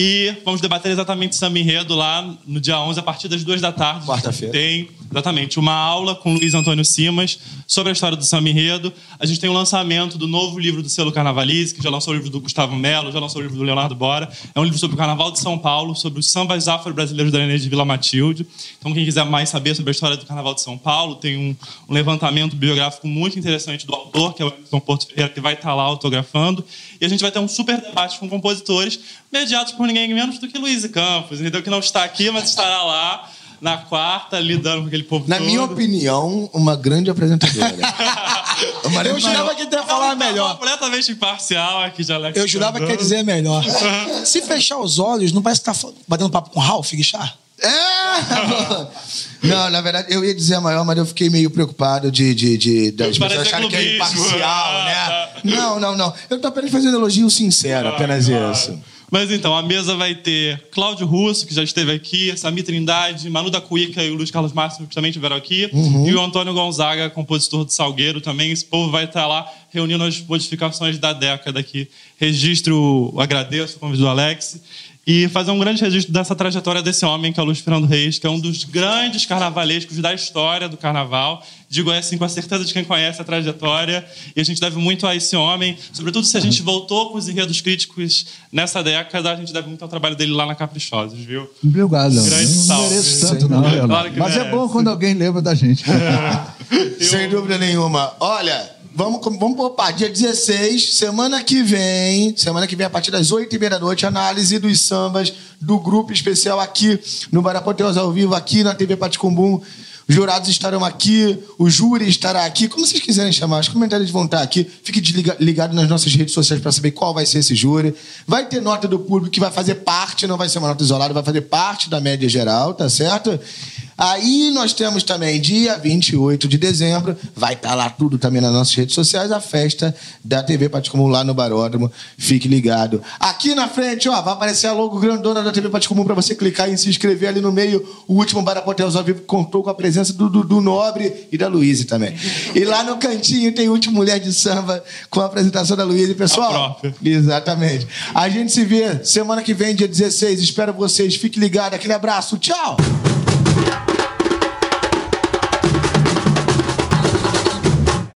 e vamos debater exatamente samba enredo lá no dia 11, a partir das duas da tarde. Quarta-feira. Tem, exatamente, uma aula com Luiz Antônio Simas sobre a história do samba enredo. A gente tem o um lançamento do novo livro do selo Carnavalize, que já lançou o livro do Gustavo Melo, já lançou o livro do Leonardo Bora. É um livro sobre o Carnaval de São Paulo, sobre os sambas afro-brasileiros da Nenê de Vila Matilde. Então, quem quiser mais saber sobre a história do Carnaval de São Paulo, tem um, um levantamento biográfico muito interessante do autor, que é o Emerson Porto Ferreira, que vai estar lá autografando. E a gente vai ter um super debate com compositores mediados por ninguém menos do que Luiz Campos, entendeu? Que não está aqui, mas estará lá na quarta, lidando com aquele povo Na todo. minha opinião, uma grande apresentadora. eu jurava que ia falar melhor. completamente imparcial aqui de Alex. Eu jurava que ia dizer melhor. Se fechar os olhos, não parece que tá batendo papo com Ralph Guichard? É! Não, na verdade, eu ia dizer a maior, mas eu fiquei meio preocupado de, de, de das pessoas acharem que é imparcial, né? Não, não, não. Eu tô apenas fazendo elogio sincero, apenas isso. Mas então, a mesa vai ter Cláudio Russo, que já esteve aqui, Sami Trindade, Manu da Cuica e o Luiz Carlos Máximo, que também estiveram aqui, uhum. e o Antônio Gonzaga, compositor do Salgueiro também. Esse povo vai estar lá reunindo as modificações da década aqui. Registro, agradeço o convite do Alex e fazer um grande registro dessa trajetória desse homem, que é o Luiz Fernando Reis, que é um dos grandes carnavalescos da história do carnaval. Digo assim com a certeza de quem conhece a trajetória, e a gente deve muito a esse homem, sobretudo se a gente voltou com os enredos críticos nessa década, a gente deve muito ao trabalho dele lá na Caprichosos, viu? Obrigado. Grande não salve. mereço tanto, não, claro Mas merece. é bom quando alguém lembra da gente. É. Sem dúvida nenhuma. Olha, Vamos, vamos poupar. Dia 16, semana que vem, semana que vem, a partir das 8 e meia da noite, análise dos sambas do grupo especial aqui no Barapoteus ao vivo, aqui na TV Paticumbum. Os jurados estarão aqui, o júri estará aqui, como vocês quiserem chamar, os comentários vão estar aqui. Fique ligado nas nossas redes sociais para saber qual vai ser esse júri. Vai ter nota do público que vai fazer parte, não vai ser uma nota isolada, vai fazer parte da média geral, tá certo? Aí nós temos também, dia 28 de dezembro, vai estar tá lá tudo também nas nossas redes sociais, a festa da TV Paticomum lá no Baródromo. Fique ligado. Aqui na frente, ó, vai aparecer a logo grandona da TV Paticomum para você clicar e se inscrever ali no meio. O último Barapotel ao vivo contou com a presença do, do, Nobre e da Luísa também. E lá no cantinho tem o último Mulher de Samba com a apresentação da Luísa. Pessoal, exatamente. A gente se vê semana que vem, dia 16. Espero vocês. Fique ligado. Aquele abraço. Tchau.